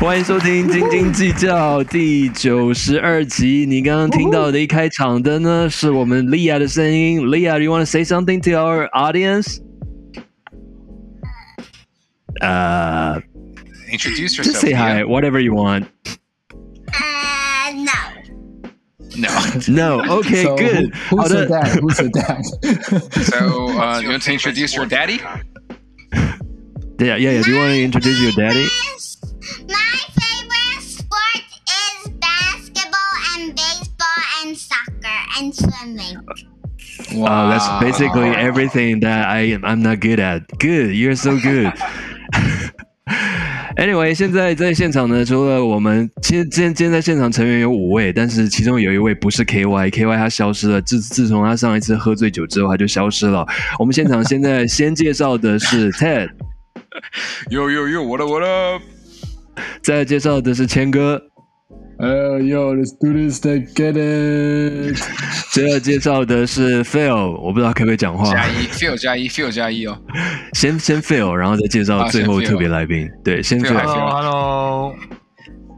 欢迎收听《斤斤计较》第九十二集。你刚刚听到的一开场的呢，是我们莉亚的声音。莉亚，you want to say something to our audience？呃、 Introduce just yourself. say hi, whatever you want. Uh, no. No. No, okay, So, good. Who, 好 who's 的 the，dad? Who's the dad? So, uh, you want to introduce your daddy? Yeah, yeah, yeah. Do you want to introduce your daddy? My favorite sport is basketball and baseball and soccer and swimming. Uh, that's basically everything that I am. I'm not good at. Good, you're so good. Anyway，现在在现场呢，除了我们，其实今天今天在现场成员有五位，但是其中有一位不是 KY，KY 他消失了。自自从他上一次喝醉酒之后，他就消失了。我们现场现在先介绍的是 Ted， Yo, yo, yo, what up, what up? 再介绍的是谦哥，Uh, yo, let's do this to get it. 最后介绍的是 Phil，我不知道可不可以讲话。加一，feel 加一，Phil 加一哦。先先 Phil，然后再介绍啊最后特别来宾。对，先 Phil，Phil。Hello，Hello，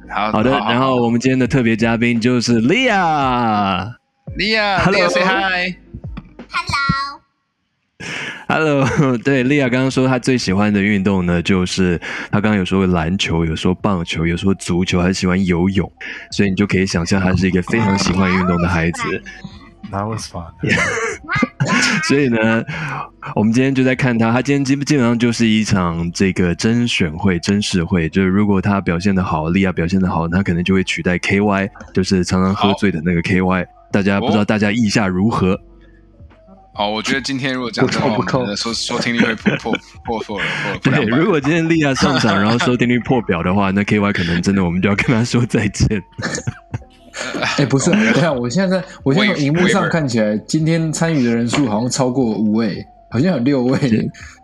好好的，然后我们今天的特别嘉宾就是 Lia。Hello Leah，Leah say hi。Hello. 对，莉亚刚刚说她最喜欢的运动呢，就是她刚刚有说篮球，有说棒球，有说足球，还喜欢游泳，所以你就可以想象她是一个非常喜欢运动的孩子。That was fun。所以呢，我们今天就在看他，他今天基基本上就是一场这个甄选会、甄试会，就是如果他表现的好，利亚表现的好，他可能就会取代 KY，就是常常喝醉的那个 KY。大家不知道大家意下如何？哦，我觉得今天如果这样的话，我们的收收听率会破破破破了，对，如果今天利亚上场，然后收听率破表的话，那 KY 可能真的我们就要跟他说再见。哎、不是，等一下，我现在在，我现在从荧幕上看起来，今天参与的人数好像超过五位，好像有六位。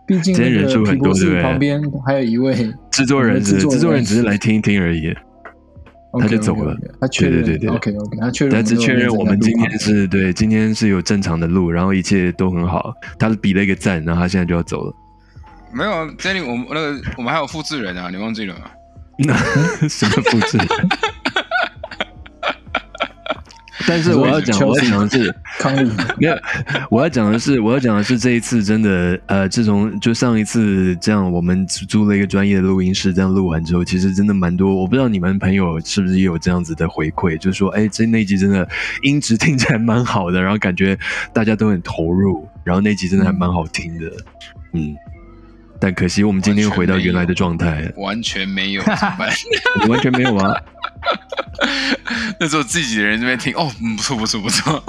毕竟今天人数很多对不对？旁边还有一位制作人制作人只是来听一听而已，他就走了他确认，对对对对 OK OK，他确认，他只确认我们今天是对，今天是有正常的路，然后一切都很好。他比了一个赞，然后他现在就要走了。没有啊 j e n n y 我们那个我们还有复制人啊，你忘记了吗？那 什么复制？但是我要讲，我要讲的是，康利，没有，我要讲的是，我要讲的是这一次真的，呃，自从就上一次这样，我们租了一个专业的录音室，这样录完之后，其实真的蛮多。我不知道你们朋友是不是也有这样子的回馈，就是说，哎，这那一集真的音质听起来蛮好的，然后感觉大家都很投入，然后那集真的还蛮好听的，嗯。但可惜我们今天又回到原来的状态，完全没有，怎么办？完全没有啊。那时候自己的人这边听，哦，嗯，不错不错不错。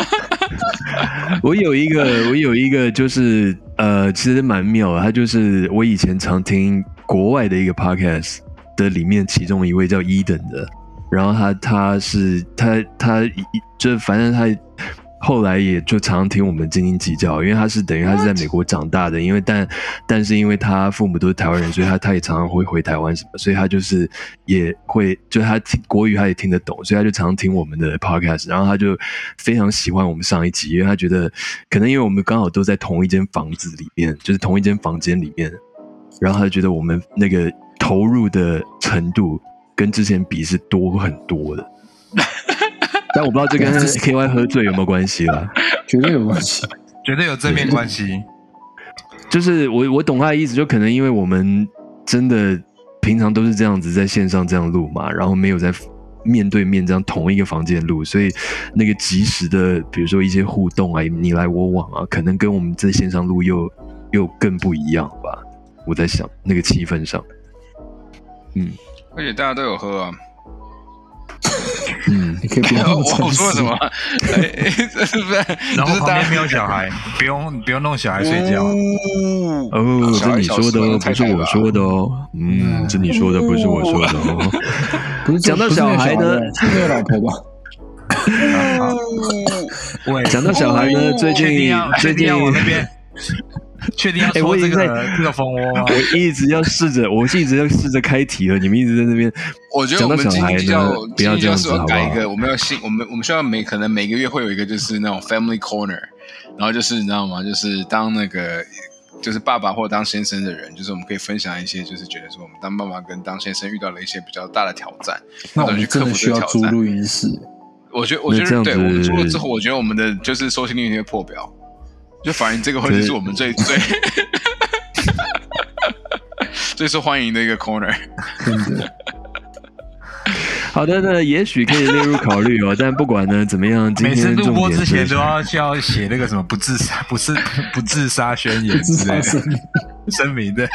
我有一个，我有一个，就是呃，其实蛮妙的。他就是我以前常听国外的一个 podcast 的里面，其中一位叫伊登的，然后他他是他他一就反正他后来也就常常听我们斤斤计较，因为他是等于他是在美国长大的，因为但但是因为他父母都是台湾人，所以他他也常常会回台湾什么，所以他就是也会就他听国语他也听得懂，所以他就常常听我们的 podcast，然后他就非常喜欢我们上一集，因为他觉得可能因为我们刚好都在同一间房子里面，就是同一间房间里面，然后他就觉得我们那个投入的程度跟之前比是多很多的。但我不知道这跟 KY 喝醉有没有关系啦。绝对有关系。绝对有正面关系。就是我我懂他的意思，就可能因为我们真的平常都是这样子在线上这样录嘛，然后没有在面对面这样同一个房间录，所以那个及时的，比如说一些互动啊，你来我往啊，可能跟我们在线上录又又更不一样吧。我在想那个气氛上，嗯而且大家都有喝啊。嗯，你可以不要那我么诚我说什么？是不是？然后旁边没有小孩，不用不用弄小孩睡觉。哦哦，这你说的不是我说的哦，嗯，这你说的不是我说的哦。不是讲到小孩的是那个老婆吧？喂，讲到小孩呢，最近最近确定要往那边，确定要说这个在这个蜂窝吗？我一直要试着，我一直要试着开题了，你们一直在那边。我觉得我们今天就要，不要这样子好不好？改一个，我们要新，我们我们需要每可能每个月会有一个就是那种 family corner，然后就是你知道吗？就是当那个就是爸爸或当先生的人，就是我们可以分享一些，就是觉得说我们当爸爸跟当先生遇到了一些比较大的挑战，那我怎么去克服们真的需。要租录音室。我觉得，我觉那这样得，对我们子做了之后，我觉得我们的就是收听率会破表，就反映这个会是我们最 最 最受欢迎的一个 corner。真的，好的，那也许可以列入考虑哦。但不管呢怎么样，今每次天录播之前都要需要写那个什么不自杀、不是不自杀宣言之类的。声明的。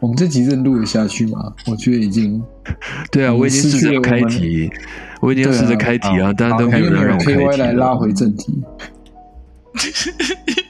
我们这集真的录得下去吗？我觉得已经，对啊，我已经试着开题，我已经试着开题啊，但都没有人让我开题来拉。回正题。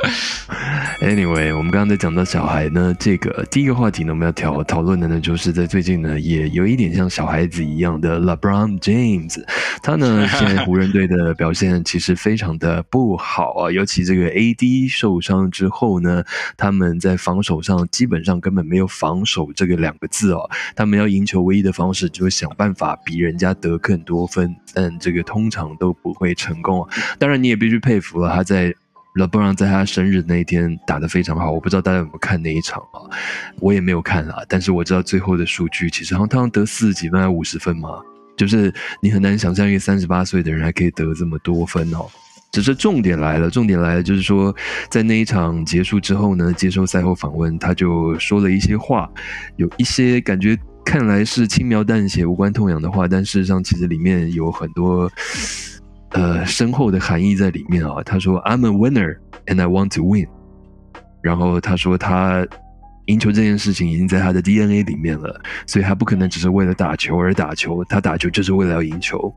Anyway，我们刚刚在讲到小孩呢，这个第一个话题呢，我们要讨讨论的呢，就是在最近呢，也有一点像小孩子一样的 LeBron James，他呢 现在湖人队的表现其实非常的不好啊，尤其这个 AD 受伤之后呢，他们在防守上基本上根本没有防守这个两个字哦，他们要赢球唯一的方式就是想办法比人家得更多分，但这个通常都不会成功啊。当然，你也必须佩服了他在 LeBron 在他生日那一天打得非常好。我不知道大家有没有看那一场啊？我也没有看啊，但是我知道最后的数据其实好像他得四十几分还五十分嘛，就是你很难想象一个三十八岁的人还可以得这么多分哦。只是重点来了，重点来了，就是说，在那一场结束之后呢，接受赛后访问，他就说了一些话，有一些感觉看来是轻描淡写、无关痛痒的话，但事实上其实里面有很多呃深厚的含义在里面啊。他说：“I'm a winner and I want to win。”然后他说他赢球这件事情已经在他的 DNA 里面了，所以他不可能只是为了打球而打球，他打球就是为了要赢球。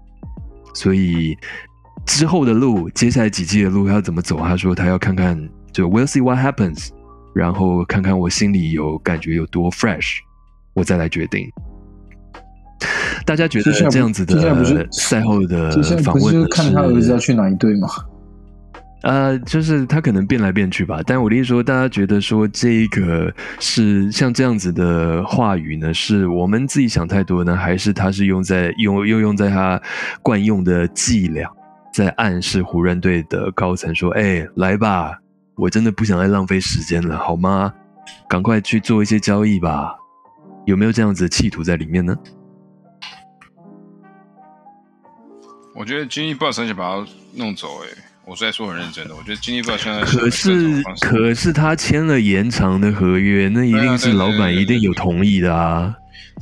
所以之后的路，接下来几季的路要怎么走？他说他要看看，就 We'll see what happens，然后看看我心里有感觉有多 fresh，我再来决定。大家觉得这样子的赛后的访问呢看他儿子要去哪一队吗？呃，就是他可能变来变去吧。但我的意思说，大家觉得说这个是像这样子的话语呢，是我们自己想太多呢，还是他是用在用又用在他惯用的伎俩，在暗示湖人队的高层说：“哎，来吧，我真的不想再浪费时间了，好吗？赶快去做一些交易吧。”有没有这样子的企图在里面呢？我觉得 Jimmy Butler 很想把他弄走、欸，我是在说很认真的。我觉得 Jimmy Butler 现在可是可是他签了延长的合约，那一定是老板一定有同意的啊。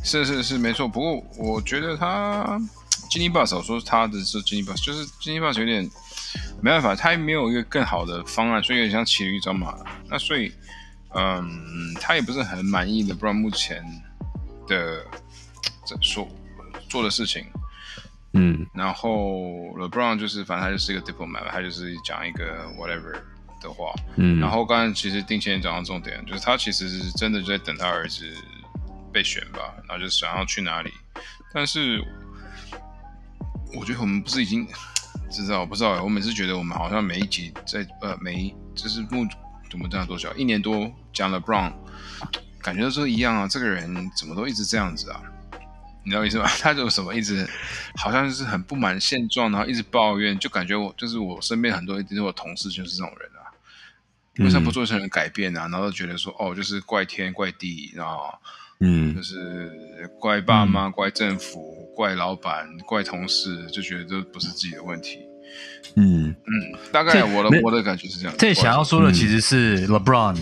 是是是没错，不过我觉得他 Jimmy Butler 我说他的是 Jimmy Butler，就是 Jimmy Butler 有点没办法，他没有一个更好的方案，所以有点像骑驴找马了。那所以，嗯，他也不是很满意的，不然目前的这说做的事情。嗯然后 LeBron 就是反正他就是一个 diplomat，他就是讲一个 whatever 的话。嗯，然后刚才其实定前也讲到重点，就是他其实是真的就在等他儿子被选吧，然后就想要去哪里。但是我觉得我们不是已经知道不知道欸，我每次觉得我们好像每一集在呃每一就是目怎么这样多少一年多讲了 Brown，感觉都是一样啊，这个人怎么都一直这样子啊？你知道意思吗？他就什么一直好像就是很不满现状，然后一直抱怨，就感觉我就是我身边很多一定是我同事就是这种人啊。为什么不做成人改变啊？然后觉得说哦，就是怪天怪地，然后嗯就是怪爸妈、怪政府、怪老板、怪同事，就觉得这不是自己的问题。嗯嗯，大概我的我的感觉是这样。这想要说的嗯其实是 LeBron。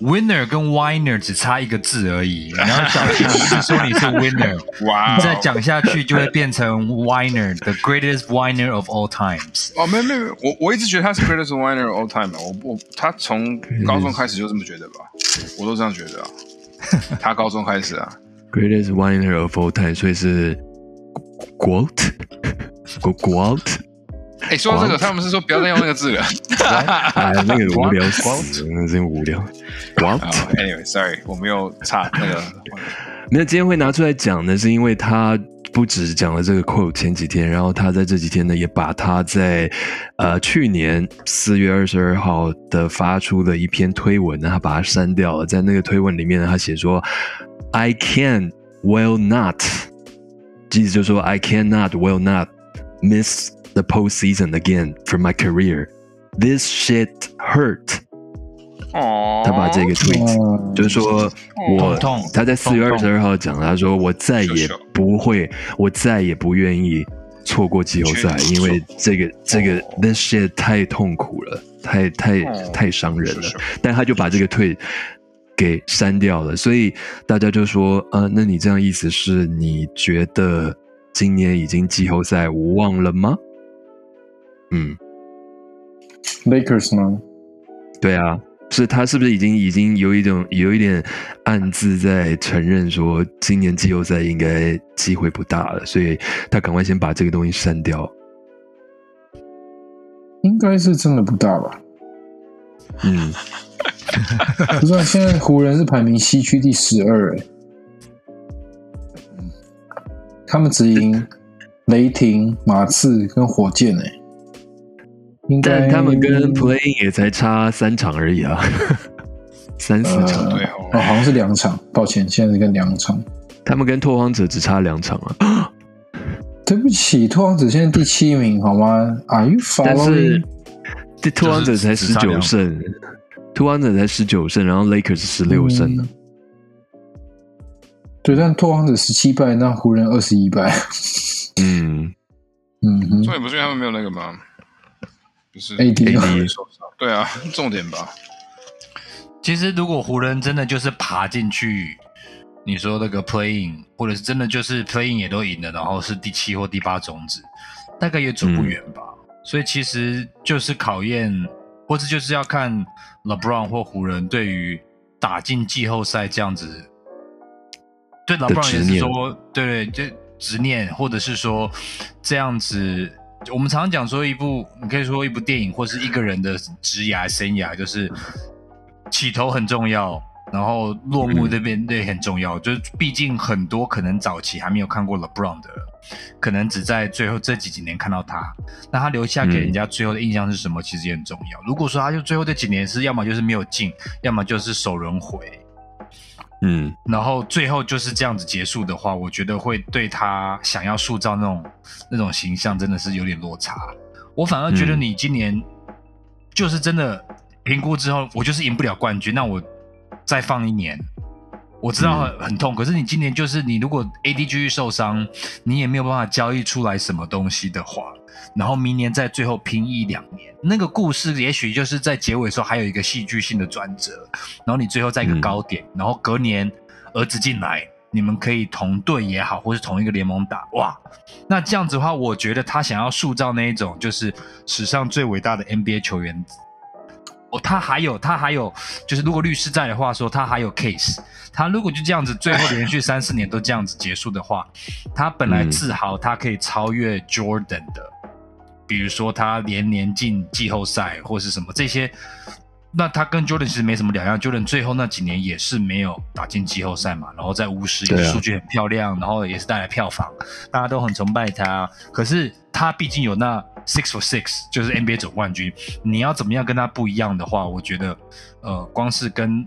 Winner 跟 Winner 只差一个字而已，你要讲一直说你是 Winner，你再讲下去就会变成 Winner，the greatest Winner of all times。哦，没有没有，没有我我一直觉得他是 greatest winner of all time 啊，我我他从高中开始就这么觉得吧，我都这样觉得啊。他高中开始啊，，Greatest winner of all time，所以是 Quote 哎，说到这个，他们是说不要再用那个字了。哎，那个无聊死，那真无聊。啊 Quote，，anyway，sorry，我们又差那个。没有，今天会拿出来讲呢，是因为他不止讲了这个 quote 前几天，然后他在这几天呢，也把他在呃去年四月二十二号的发出的一篇推文呢，他把它删掉了。在那个推文里面呢，他写说：“I can will not”，意思就是说 “I cannot will not miss the postseason again for my career”。This shit hurt。哦，他把这个 tweet 哦就是说我他在四月二十二号讲，他说我再也不会，我再也不愿意错过季后赛，因为这个这个哦 this shit 太痛苦了，太太哦太伤人了是是。但他就把这个 tweet 给删掉了，所以大家就说，啊，那你这样意思是你觉得今年已经季后赛无望了吗？嗯，Lakers 吗？对啊，是他是不是已经已经有一种有一点暗自在承认说，今年季后赛应该机会不大了，所以他赶快先把这个东西删掉。应该是真的不大吧？嗯，不知道现在湖人是排名西区第十二，哎，他们只赢雷霆、马刺跟火箭，哎，应该但他们跟 Playing 也才差三场而已啊，三四呃场，对哦，哦，好像是两场，抱歉，现在是跟两场。他们跟拓荒者只差两场啊。对不起，拓荒者现在第七名，好吗？Are you 但是拓荒者才十九胜，拓荒者才十九胜，然后 Lakers 十六胜呢。嗯对，但拓荒者十七败，那湖人二十一败。嗯，嗯哼重点不是因为他们没有那个吗？不是，AD AD 受伤对啊，重点吧。其实如果湖人真的就是爬进去，你说那个 playing，或者是真的就是 playing 也都赢了，然后是第七或第八种子，大概也走不远吧。所以其实就是考验，或者就是要看 LeBron 或湖人对于打进季后赛这样子，对 LeBron 也是说，对对，就执念，或者是说这样子。我们常常讲说一部，你可以说一部电影，或是一个人的职涯生涯，就是起头很重要，然后落幕这边也很重要。就是毕竟很多可能早期还没有看过 LeBron 的，可能只在最后这几几年看到他，那他留下给人家最后的印象是什么？其实也很重要。如果说他就最后这几年是要么就是没有进，要么就是首轮回，嗯，然后最后就是这样子结束的话，我觉得会对他想要塑造那种那种形象真的是有点落差。我反而觉得嗯你今年就是真的评估之后，我就是赢不了冠军，那我再放一年。我知道很很痛，可是你今年就是你如果 AD 继续受伤，你也没有办法交易出来什么东西的话，然后明年在最后拼一两年，那个故事也许就是在结尾的时候还有一个戏剧性的转折，然后你最后在一个嗯高点，然后隔年儿子进来，你们可以同队也好，或是同一个联盟打，哇，那这样子的话，我觉得他想要塑造那一种就是史上最伟大的 NBA 球员。哦，他还有，他还有，就是如果律师在的话说，他还有 case。他如果就这样子，最后连续三四年都这样子结束的话，他本来嗯自豪他可以超越 Jordan 的，比如说他连年进季后赛或是什么这些，那他跟 Jordan 其实没什么两样。Jordan 最后那几年也是没有打进季后赛嘛，然后在巫师也数据很漂亮，然后也是带来票房，大家都很崇拜他。可是他毕竟有那 six for six，就是 NBA 总冠军。你要怎么样跟他不一样的话，我觉得，呃，光是跟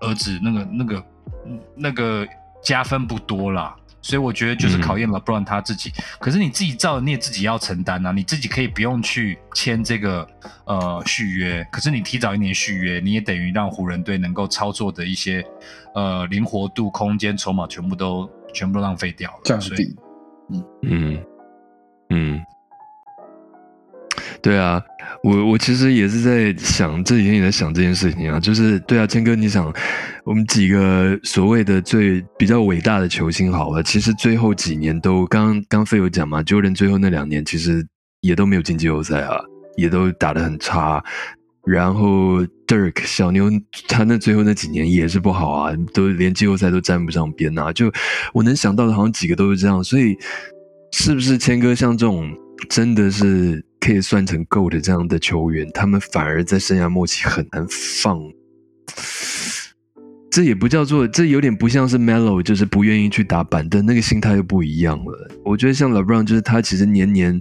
儿子那个那个嗯那个加分不多啦。所以我觉得就是嗯考验了 LeBron 他自己。可是你自己造的，你也自己要承担啊。你自己可以不用去签这个呃续约，可是你提早一年续约，你也等于让湖人队能够操作的一些呃灵活度、空间、筹码全部都全部都浪费掉了。降所以低。嗯嗯，对啊，我我其实也是在想这几天也在想这件事情啊，就是对啊，谦哥，你想我们几个所谓的最比较伟大的球星好了，其实最后几年都刚刚费有讲嘛，Jordan 最后那两年其实也都没有进季后赛啊，也都打得很差。然后 Dirk 小牛他那最后那几年也是不好啊，都连季后赛都沾不上边啊。就我能想到的，好像几个都是这样，所以是不是谦哥像这种真的是可以算成 go 的这样的球员，他们反而在生涯末期很难放？这也不叫做，这有点不像是 Melo，就是不愿意去打板凳，那个心态又不一样了。我觉得像 LeBron，就是他其实年年，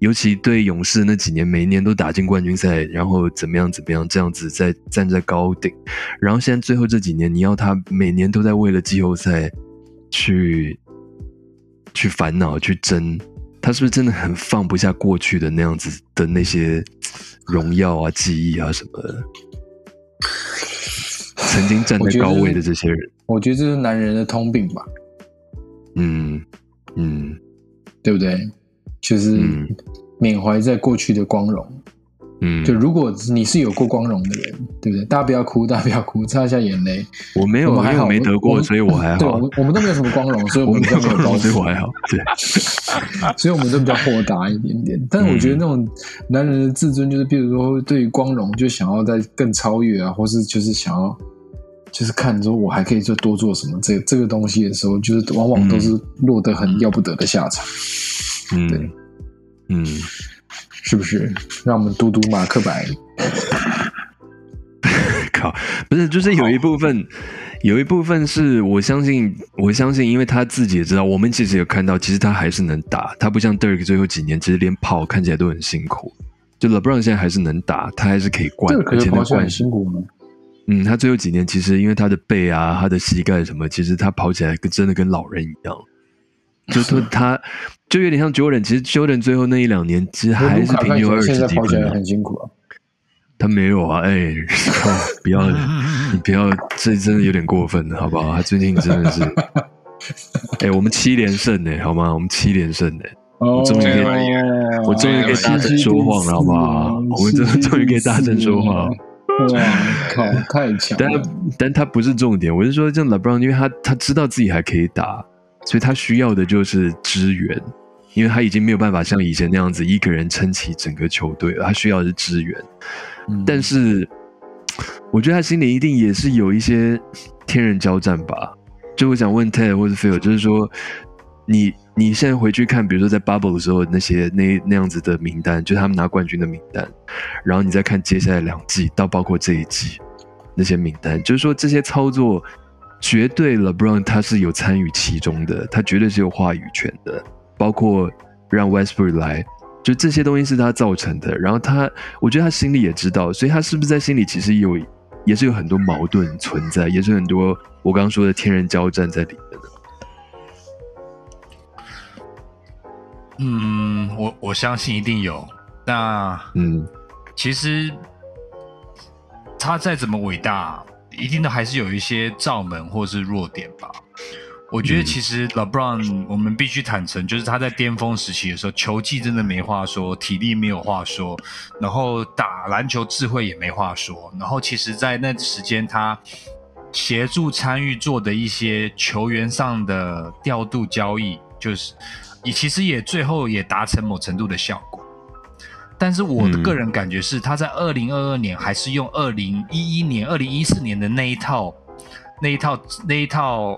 尤其对勇士那几年，每年都打进冠军赛，然后怎么样怎么样，这样子在站在高顶。然后现在最后这几年，你要他每年都在为了季后赛去去烦恼、去争，他是不是真的很放不下过去的那样子的那些荣耀啊、记忆啊什么的。曾经站在高位的这些人，我觉得这是男人的通病吧，嗯嗯对不对？就是嗯缅怀在过去的光荣。嗯，就如果你是有过光荣的人，对不对？大家不要哭，大家不要哭，擦一下眼泪。我没有，我还好，没得过，所以我还对，我好。们我们都没有什么光荣，所以我我们比较没有 光荣，所以我袱，还好。对，所以我们都比较豁达一点点。但是我觉得那种男人的自尊，就是比如说对于光荣，就想要在更超越啊，或是就是想要。就是看说，我还可以做多做什么这这个东西的时候，就是往往都是落得很要不得的下场，嗯嗯，是不是？让我们读读马克白。靠，不是，就是有一部分，有一部分是我相信，我相信，因为他自己也知道，我们其实有看到，其实他还是能打，他不像 Dirk 最后几年，其实连跑看起来都很辛苦。就 LeBron 现在还是能打，他还是可以灌，而且能灌很。辛苦吗。嗯，他最后几年其实因为他的背啊、他的膝盖什么，其实他跑起来跟真的跟老人一样，就是他就有点像 Jordan。其实 Jordan 最后那一两年其实还是平均二十几分啊。很辛苦啊。他没有啊，哎，靠，不要，你不要，这真的有点过分了，好不好？他最近真的是，哎，我们七连胜呢，好吗？我们七连胜呢，我终于可以我我终于可以大声说谎了，好不好？我们真的终于可以大声说话。哇靠，太强但了！但他不是重点，我是说，像 LeBron，因为他他知道自己还可以打，所以他需要的就是支援，因为他已经没有办法像以前那样子一个人撑起整个球队了，他需要的是支援。嗯但是 我觉得他心里一定也是有一些天人交战吧。就我想问 Ted 或者 Phil，就是说，你你现在回去看，比如说在 Bubble 的时候那些那那样子的名单，就是他们拿冠军的名单，然后你再看接下来两季到包括这一季那些名单，就是说这些操作绝对 LeBron 他是有参与其中的，他绝对是有话语权的，包括让 Westbrook 来。就这些东西是他造成的，然后他，我觉得他心里也知道，所以他是不是在心里其实有，也是有很多矛盾存在，也是很多我刚刚说的天人交战在里面的。嗯，我我相信一定有。那嗯其实他再怎么伟大，一定都还是有一些罩门或是弱点吧。我觉得嗯其实 LeBron，我们必须坦诚，就是他在巅峰时期的时候，球技真的没话说，体力没有话说，然后打篮球智慧也没话说。然后其实，在那时间，他协助参与做的一些球员上的调度交易，就是也其实也最后也达成某程度的效果。但是我的嗯个人感觉是，他在二零二二年还是用二零一一年、二零一四年的那一套、那一套、那一套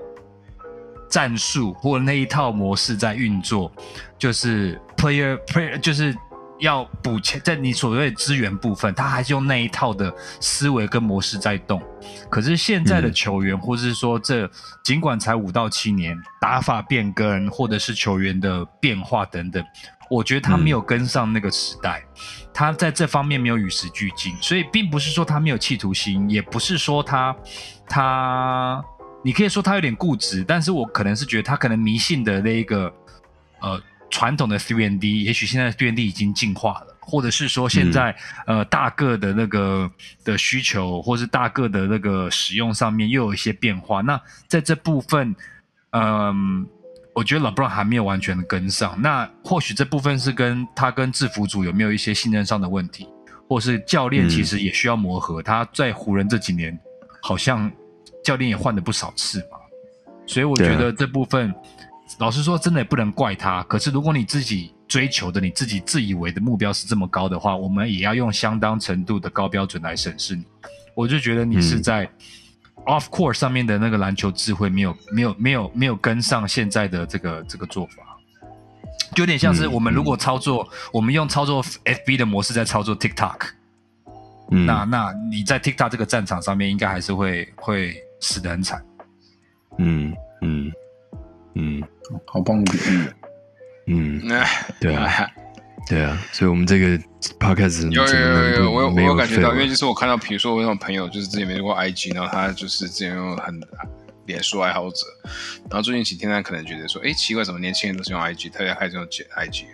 战术或者那一套模式在运作，就是 player player 就是要补钱，在你所谓的资源部分，他还是用那一套的思维跟模式在动。可是现在的嗯。球员，或是说这尽管才五到七年，打法变更或者是球员的变化等等，我觉得他没有跟上那个时代，他在这方面没有与时俱进，所以并不是说他没有企图心，也不是说他他，你可以说他有点固执，但是我可能是觉得他可能迷信的那一个呃传统的 three and D，也许现在 three and D 已经进化了，或者是说现在、呃大个的那个的需求，或是大个的那个使用上面又有一些变化。那在这部分，嗯、我觉得 LeBron 还没有完全的跟上。那或许这部分是跟他跟制服组有没有一些信任上的问题，或是教练其实也需要磨合。他在湖人这几年好像教练也换了不少次嘛，所以我觉得这部分。老实说，真的也不能怪他。可是，如果你自己追求的、你自己自以为的目标是这么高的话，我们也要用相当程度的高标准来审视你。我就觉得你是嗯在 off court 上面的那个篮球智慧没有、没有、没有、没有跟上现在的这个这个做法，就有点像是嗯我们如果操作，我们用操作 FB 的模式在操作 TikTok，、嗯，那那你在 TikTok 这个战场上面，应该还是会会死得很惨。嗯嗯嗯。好棒的比喻。嗯，对啊对啊，所以我们这个 podcast 有有有有，我有我有感觉到，因为就是我看到，比如说我那种朋友，就是之前没用过 IG，然后他就是之前用很脸书爱好者，然后最近几天他可能觉得说，哎，奇怪，怎么年轻人都是用 IG，特别开始用 IG，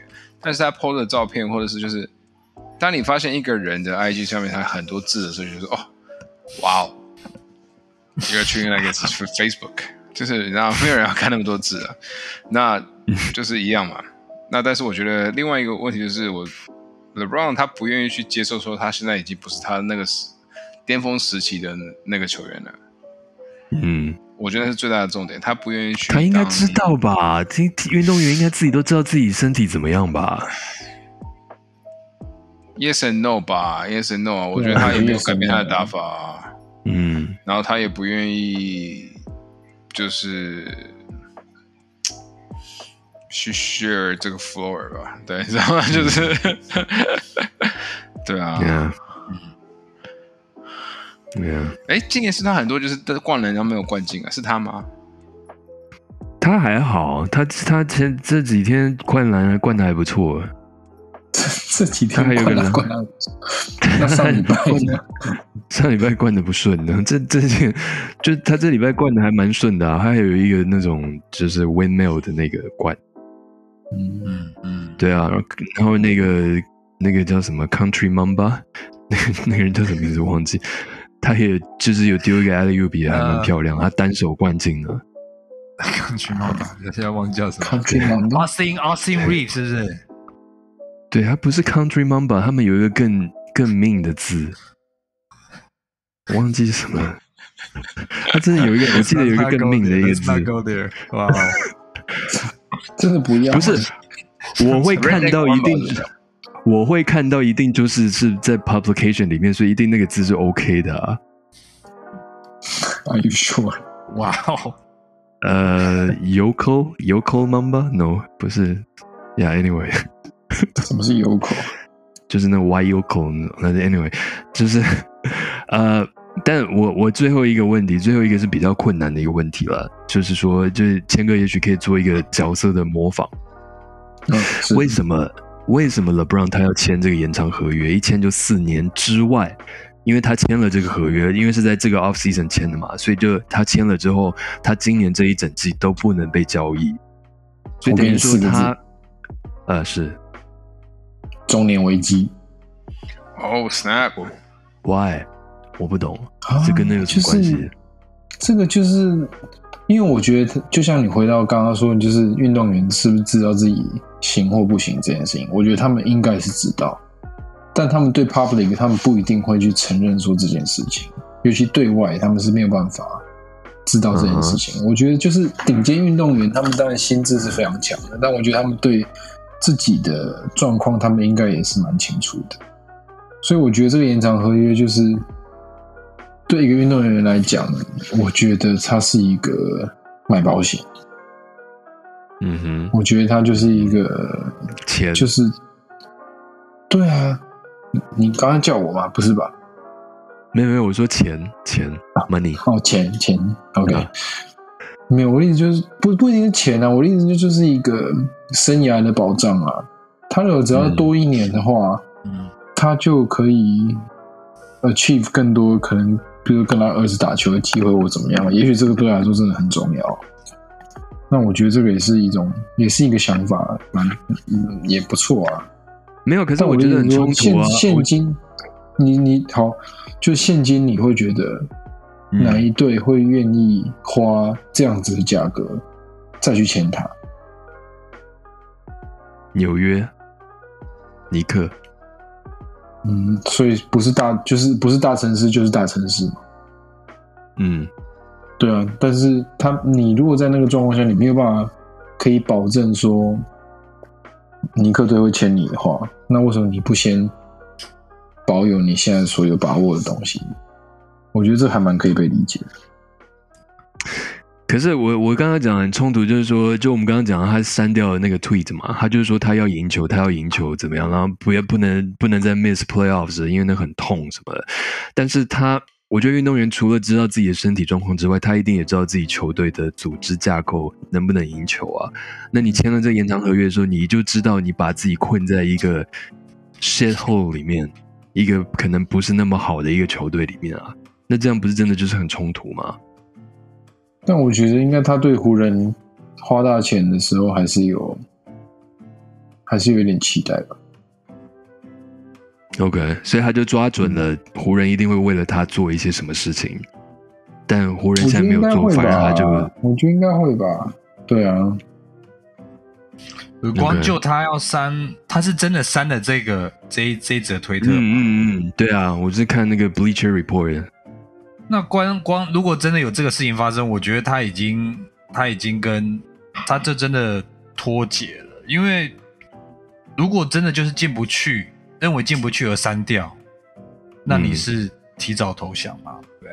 但是他 PO 的照片或者是就是当你发现一个人的 IG 上面他很多字的时候，就说哦，哇哦，You're treating like it's for Facebook，就是然后没有人要看那么多字啊，那就是一样嘛。那但是我觉得另外一个问题就是我 LeBron 他不愿意去接受说他现在已经不是他那个时巅峰时期的那个球员了。嗯，我觉得那是最大的重点，他不愿意去。他应该知道吧？这运动员应该自己都知道自己身体怎么样吧？Yes and no 吧，Yes and no 啊，我觉得他也没有改变他的打法、啊，嗯，然后他也不愿意就是去 share 这个 floor 吧，对，然后就是对啊，Yeah. Yeah. 哎，今年是他很多就是灌篮，然后没有灌进啊，是他吗？他还好，他他前这几天灌篮灌的还不错。这几天 还有个人灌上礼拜呢？上礼拜灌的不顺的，这这件就他这礼拜灌的还蛮顺的啊，他还有一个那种就是 windmill 的那个灌，嗯，嗯。嗯，对啊，然后然后那个那个叫什么 Country Mamba，那个那个人叫什么名字忘记，他也就是有丢一个 alley 也还蛮漂亮，他单手灌进了。刚去猫打，现在忘记叫什么。Country Mamba Austin Reed 是不是？对，他不是 Country Mamba，他们有一个更更命的字，忘记是什么。了。他真的有一个，我记得有一个更命的一个 Let's 字 not，go there。哇，真的不要，不是，我会看到一定，我会看到一定就是是在 publication 里面，所以一定那个字是 OK 的啊。Are you sure？哇哦，呃，Yoko Yoko Mamba，no，不是，Yeah，anyway，什么是 Yoko？？就是那 Y Yoko，那 anyway，就是呃，但我我最后一个问题，最后一个是比较困难的一个问题了，就是说，就是谦哥也许可以做一个角色的模仿。嗯，为什么为什么 LeBron 他要签这个延长合约？一签就四年之外，因为他签了这个合约，因为是在这个 off season 签的嘛，所以就他签了之后，他今年这一整季都不能被交易，所以等于说他，呃，是。中年危机。哦、snap，why 我不懂，啊这跟那有什么关系？就是这个就是因为我觉得，就像你回到刚刚说，就是运动员是不是知道自己行或不行这件事情，我觉得他们应该是知道，但他们对 public 他们不一定会去承认说这件事情，尤其对外他们是没有办法知道这件事情。我觉得就是顶尖运动员，他们当然心智是非常强的，但我觉得他们对自己的状况，他们应该也是蛮清楚的。所以我觉得这个延长合约就是对一个运动员来讲，我觉得他是一个买保险。嗯哼，我觉得他就是一个，钱就是对啊，你你刚刚叫我吗？不是吧？没有没有，我说钱钱 money，哦，钱钱，OK，、啊没有，我的意思就是不不一定是钱啊，我的意思就就是一个生涯的保障啊。他如果只要多一年的话，嗯，他就可以 achieve 更多可能，比如跟他儿子打球的机会或怎么样。也许这个对他来说真的很重要。那我觉得这个也是一种，也是一个想法，蛮嗯也不错啊。没有，可是但我觉得很冲突现现金，你你好，就现金，你会觉得嗯哪一队会愿意花这样子的价格再去签他？纽约尼克，嗯，所以不是大，就是不是大城市，就是大城市嘛。嗯对啊，但是他你如果在那个状况下，你没有办法可以保证说尼克队会签你的话，那为什么你不先保有你现在所有把握的东西？我觉得这还蛮可以被理解的。可是我我刚刚讲很冲突，就是说，就我们刚刚讲他删掉了那个 tweet 嘛，他就是说他要赢球，他要赢球怎么样，然后不要不能不能再 miss playoffs，因为那很痛什么的。但是他，我觉得运动员除了知道自己的身体状况之外，他一定也知道自己球队的组织架构能不能赢球啊。那你签了这个延长合约的时候，你就知道你把自己困在一个 shit hole 里面，一个可能不是那么好的一个球队里面啊。那这样不是真的就是很冲突吗？但我觉得应该他对湖人花大钱的时候，还是有，还是有一点期待吧。OK，所以他就抓准了湖人一定会为了他做一些什么事情，但湖人现在没有做，反而他就，我觉得应该会吧。对啊，光就他要删，他是真的删了这个这一这一则推特。嗯嗯嗯，对啊，我是看那个 Bleacher Report 的。那光光如果真的有这个事情发生，我觉得他已经他已经跟他这真的脱节了，因为如果真的就是进不去，认为进不去而删掉，那你嗯是提早投降嘛？对，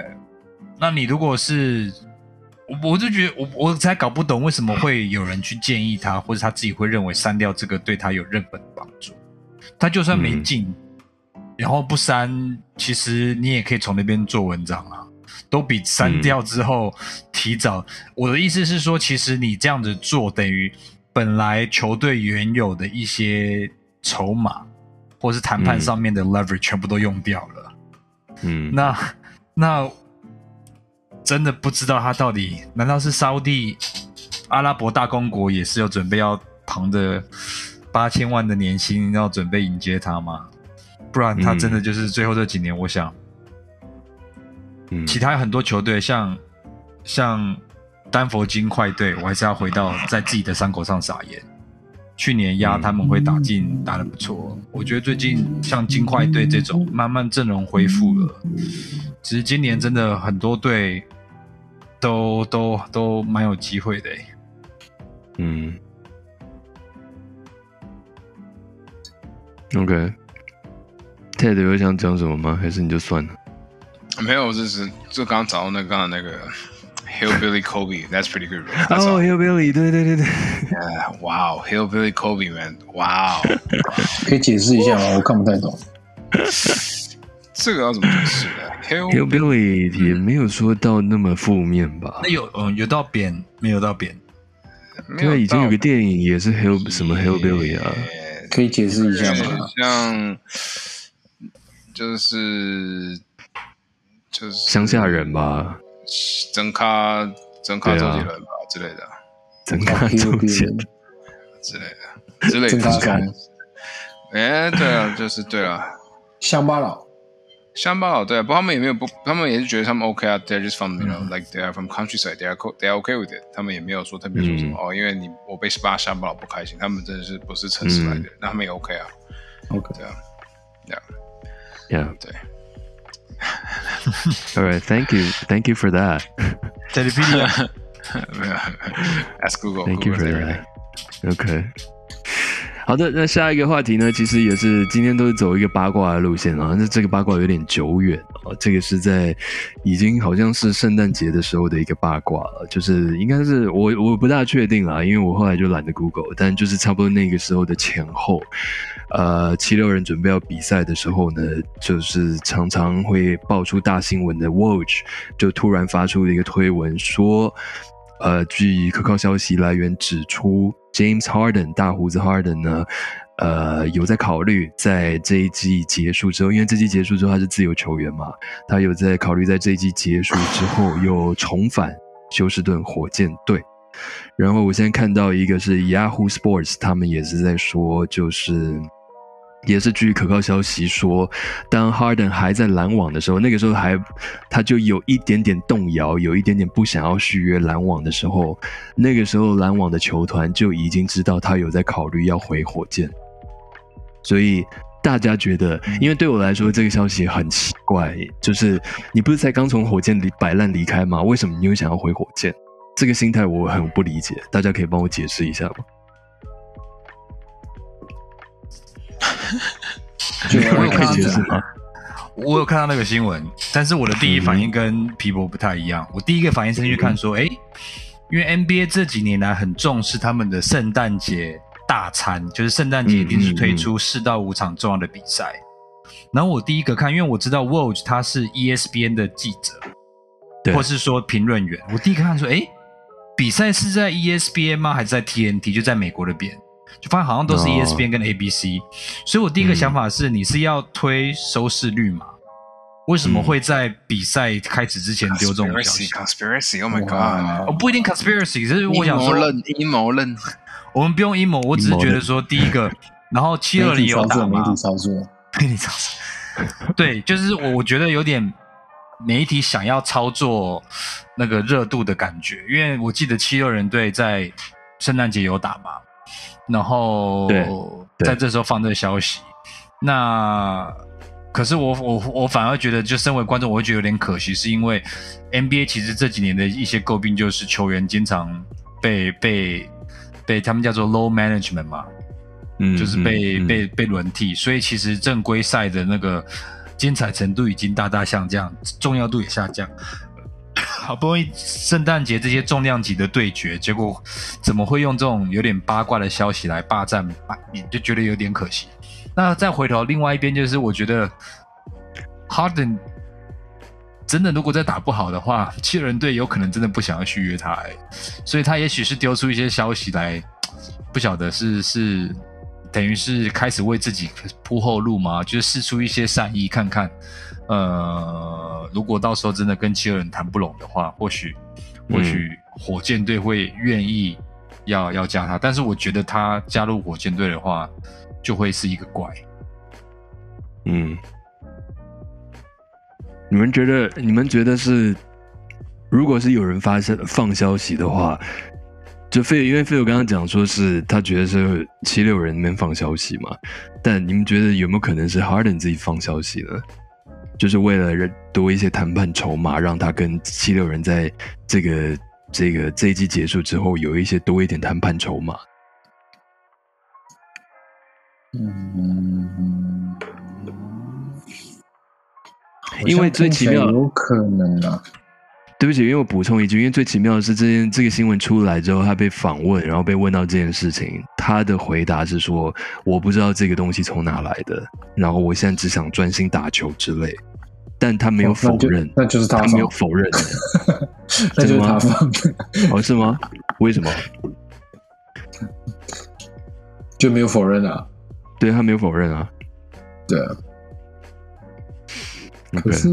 那你如果是我我就觉得我我才搞不懂为什么会有人去建议他，或者他自己会认为删掉这个对他有任何的帮助。他就算没嗯进，然后不删，其实你也可以从那边做文章啊，都比删掉之后提早。我的意思是说，其实你这样子做，等于本来球队原有的一些筹码，或是谈判嗯上面的 leverage 全部都用掉了。嗯，那那真的不知道他到底，难道是沙地阿拉伯大公国也是有准备要扛着八千万的年薪要准备迎接他吗？不然他真的就是最后这几年，我想嗯其他很多球队像像丹佛金块队，我还是要回到在自己的伤口上撒盐。去年压他们会打进，打得不错。我觉得最近像金块队这种慢慢阵容恢复了，其实今年真的很多队都都都蛮有机会的欸。嗯，OK。Ted 有想讲什么吗？还是你就算了？没有，就是就刚找到那个刚才那个 Hillbilly Kobe，That's pretty good. That's 哦 all.，Hillbilly，对对对对，Yeah, Wow, Hillbilly Kobe man. Wow，可以解释一下吗？我看不太懂。这个要怎么解释 Hillbilly 也没有说到那么负面吧那？有嗯有到扁没有到扁？没有对，以前有个电影也是 Hill 什么 Hillbilly 啊，可以解释一下吗？像就是就是乡下人吧，真咖真咖对啊周杰伦吧之类的。整个中间，之类的之类真的哎，对啊，就是对啊，乡巴佬，乡巴佬对啊，不过他们也没有不，他们也是觉得他们 OK 啊，they're just from you know like they are from countryside，they are they are okay with it，他们也没有说特别说什么、嗯。哦，因为你我被巴乡巴佬不开心，他们真的是不是城市来的，那他们也 OK 啊，OK，对啊，对啊，Yeah. 对。All right, thank you, thank you for that. 在 p d 啊，没有，ask Google，Thank you for Google that. OK，好的，那下一个话题呢，其实也是今天都是走一个八卦的路线啊。那这个八卦有点久远啊，这个是在已经好像是圣诞节的时候的一个八卦了，就是应该是我我不大确定啊，因为我后来就懒得 Google，但就是差不多那个时候的前后，呃，七六人准备要比赛的时候呢，就是常常会爆出大新闻的 Woj 就突然发出了一个推文说。呃，据可靠消息来源指出，James Harden 大胡子 Harden 呢，呃，有在考虑在这一季结束之后，因为这季结束之后他是自由球员嘛，他有在考虑在这一季结束之后又重返休斯顿火箭队。然后我现在看到一个是 Yahoo Sports，他们也是在说，就是也是据可靠消息说，当 Harden 还在篮网的时候，那个时候还他就有一点点动摇，有一点点不想要续约篮网的时候，那个时候篮网的球团就已经知道他有在考虑要回火箭，所以大家觉得，因为对我来说这个消息很奇怪，就是你不是才刚从火箭里摆烂离开吗？为什么你又想要回火箭？这个心态我很不理解，大家可以帮我解释一下吗？我有看到可以解释吗？我有看到那个新闻，但是我的第一反应跟皮博不太一样。我第一个反应是去看说，哎、因为 NBA 这几年来很重视他们的圣诞节大餐，就是圣诞节一定是推出四到五场重要的比赛。然后我第一个看，因为我知道 Woj 他是 E ESPN 的记者，对或是说评论员。我第一个看说，哎，比赛是在 E ESPN 吗？还是在 TNT？就在美国那边，就发现好像都是 E 哦 ESPN 跟 ABC。所以我第一个想法是，你是要推收视率吗？为什么会在比赛开始之前丢这种消息 conspiracy，conspiracy。Oh my god！哦，不一定 conspiracy，只是我想说，阴谋论，阴谋论。我们不用阴谋，我只是觉得说，第一个，然后七二零有打吗体？操作，媒体操作。对，就是我我觉得有点媒体想要操作那个热度的感觉，因为我记得七六人队在圣诞节有打嘛，然后在这时候放这个消息，那可是我我我反而觉得，就身为观众，我会觉得有点可惜，是因为 NBA 其实这几年的一些诟病就是球员经常被被被他们叫做 low management 嘛，嗯，就是被、被被轮替，所以其实正规赛的那个精彩程度已经大大下降，重要度也下降。好不容易圣诞节这些重量级的对决，结果怎么会用这种有点八卦的消息来霸占版面，就觉得有点可惜。那再回头另外一边，就是我觉得 Harden 真的如果再打不好的话，七人队有可能真的不想要续约他、欸，所以他也许是丢出一些消息来，不晓得是是等于是开始为自己铺后路嘛？就是试出一些善意，看看，呃，如果到时候真的跟七六人谈不拢的话，或许或许火箭队会愿意要要加他，但是我觉得他加入火箭队的话，就会是一个怪。嗯，你们觉得？你们觉得是？如果是有人发生放消息的话，就费，因为费友刚刚讲说是他觉得是七六人那边放消息嘛，但你们觉得有没有可能是 Harden 自己放消息呢？就是为了人多一些谈判筹码，让他跟七六人在这个这个这一季结束之后有一些多一点谈判筹码。嗯，因为最奇妙有可能啊。对不起，因为我补充一句，因为最奇妙的是，这件这个新闻出来之后，他被访问，然后被问到这件事情，他的回答是说：“我不知道这个东西从哪来的，然后我现在只想专心打球之类。”但他没有哦那就否认，那就是他他没有否认，那就是他放的，哦，是吗？为什么？就没有否认啊。对他没有否认啊。对啊，可是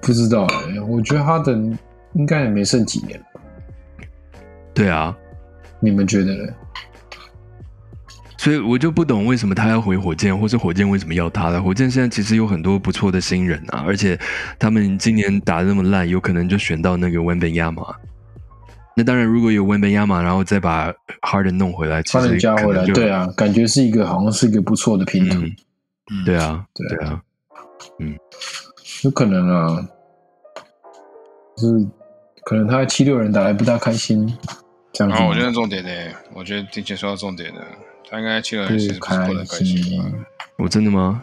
不知道哎、我觉得哈登应该也没剩几年，对啊，你们觉得呢？所以我就不懂为什么他要回火箭，或是火箭为什么要他了。火箭现在其实有很多不错的新人啊，而且他们今年打得那么烂，有可能就选到那个温本亚马。那当然，如果有温本亚马，然后再把 Harden 弄回来，其哈实加回来，可能就对，啊，感觉是一个好像是一个不错的拼图，嗯，嗯对啊，对啊，嗯，有可能啊，就是可能他在七六人打的不大开心，这样。然后我觉得重点呢，我觉得的确说到重点的，他应该七六人其实不是过得很开心？我真的吗？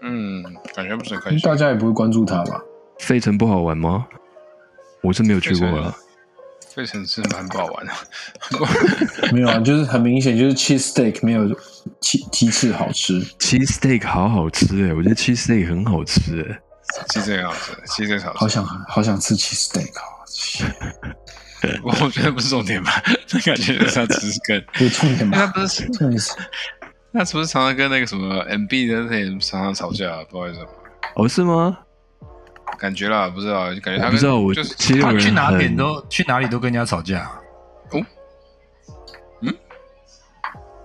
嗯，感觉不是很开心。大家也不会关注他吧？费城不好玩吗？我是没有去过了。费城是蛮不好玩的，没有啊，就是很明显，就是 cheese steak 没有鸡鸡翅好吃。cheese steak 好好吃哎，我觉得 cheese steak 很好吃哎。其实很好吃，其实很好吃。好想好想吃 cheese steak 啊！我觉得不是重点吧，那感觉就是他只是跟，不是重点吧？那不是重点是那是不是常常跟那个什么 MB 的那些人常常吵架？不好意思，哦，是吗？感觉啦，不知道，就感觉他不知道，我就是七六人他去哪很点都去哪里都跟人家吵架哦，嗯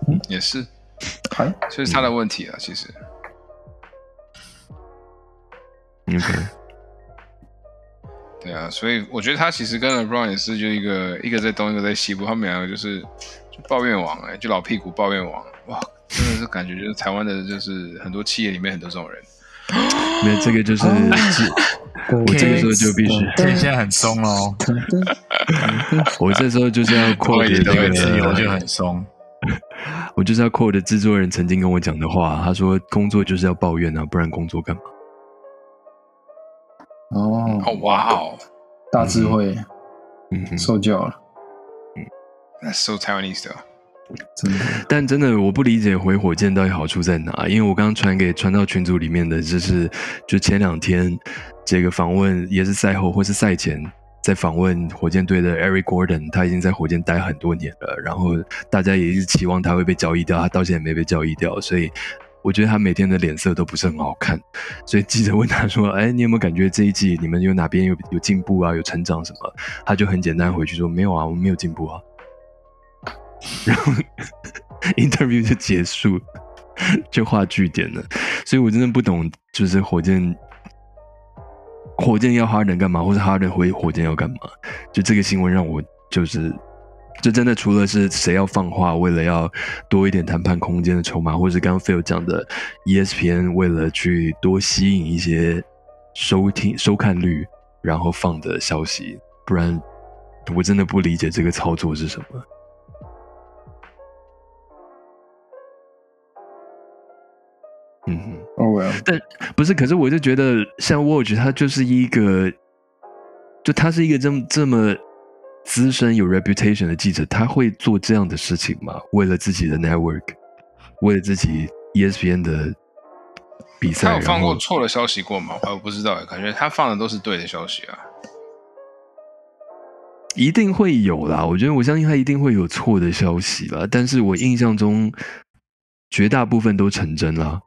嗯。也是，还所以是他的问题啊，其实。OK。对啊，所以我觉得他其实跟 LeBron 也是就一个一个在东，一个在西部，他们两个就是就抱怨王哎、就老屁股抱怨王，哇，真的是感觉就是台湾的，就是很多企业里面很多这种人，没有这个就是，我这个时候就必须，现在现在很松哦，我这时候就是要 quote 这个自由，就很松。我就是要 quote 制作人曾经跟我讲的话，他说工作就是要抱怨啊，不然工作干嘛？哦，哦哇哦。大智慧。嗯哼。受教了，，That's so Taiwanese 的，真的。但真的我不理解回火箭到底好处在哪，因为我刚刚传给传到群组里面的，就是就前两天这个访问也是赛后或是赛前在访问火箭队的 Eric Gordon，他已经在火箭待很多年了，然后大家也一直期望他会被交易掉，他到现在也没被交易掉，所以我觉得他每天的脸色都不是很好看。所以记者问他说：“哎，你有没有感觉这一季你们有哪边有有进步啊，有成长什么？”他就很简单回去说：“没有啊，我们没有进步啊。”然后 interview 就结束。就画句点了。所以我真的不懂，就是火箭，火箭要哈登干嘛，或者哈登回火箭要干嘛？就这个新闻让我就是，就真的除了是谁要放话，为了要多一点谈判空间的筹码，或者是刚刚 Phil 讲的 E ESPN 为了去多吸引一些收听收看率，然后放的消息，不然我真的不理解这个操作是什么。嗯哼。哦，well，不是，可是我就觉得像 Watch，他就是一个，就它是一个这么这么资深有 reputation 的记者，他会做这样的事情吗？为了自己的 network，为了自己 E ESPN 的比赛，他有放过错的消息过吗？我不知道，感觉他放的都是对的消息啊。一定会有啦。我觉得我相信他一定会有错的消息啦，但是我印象中绝大部分都成真啦。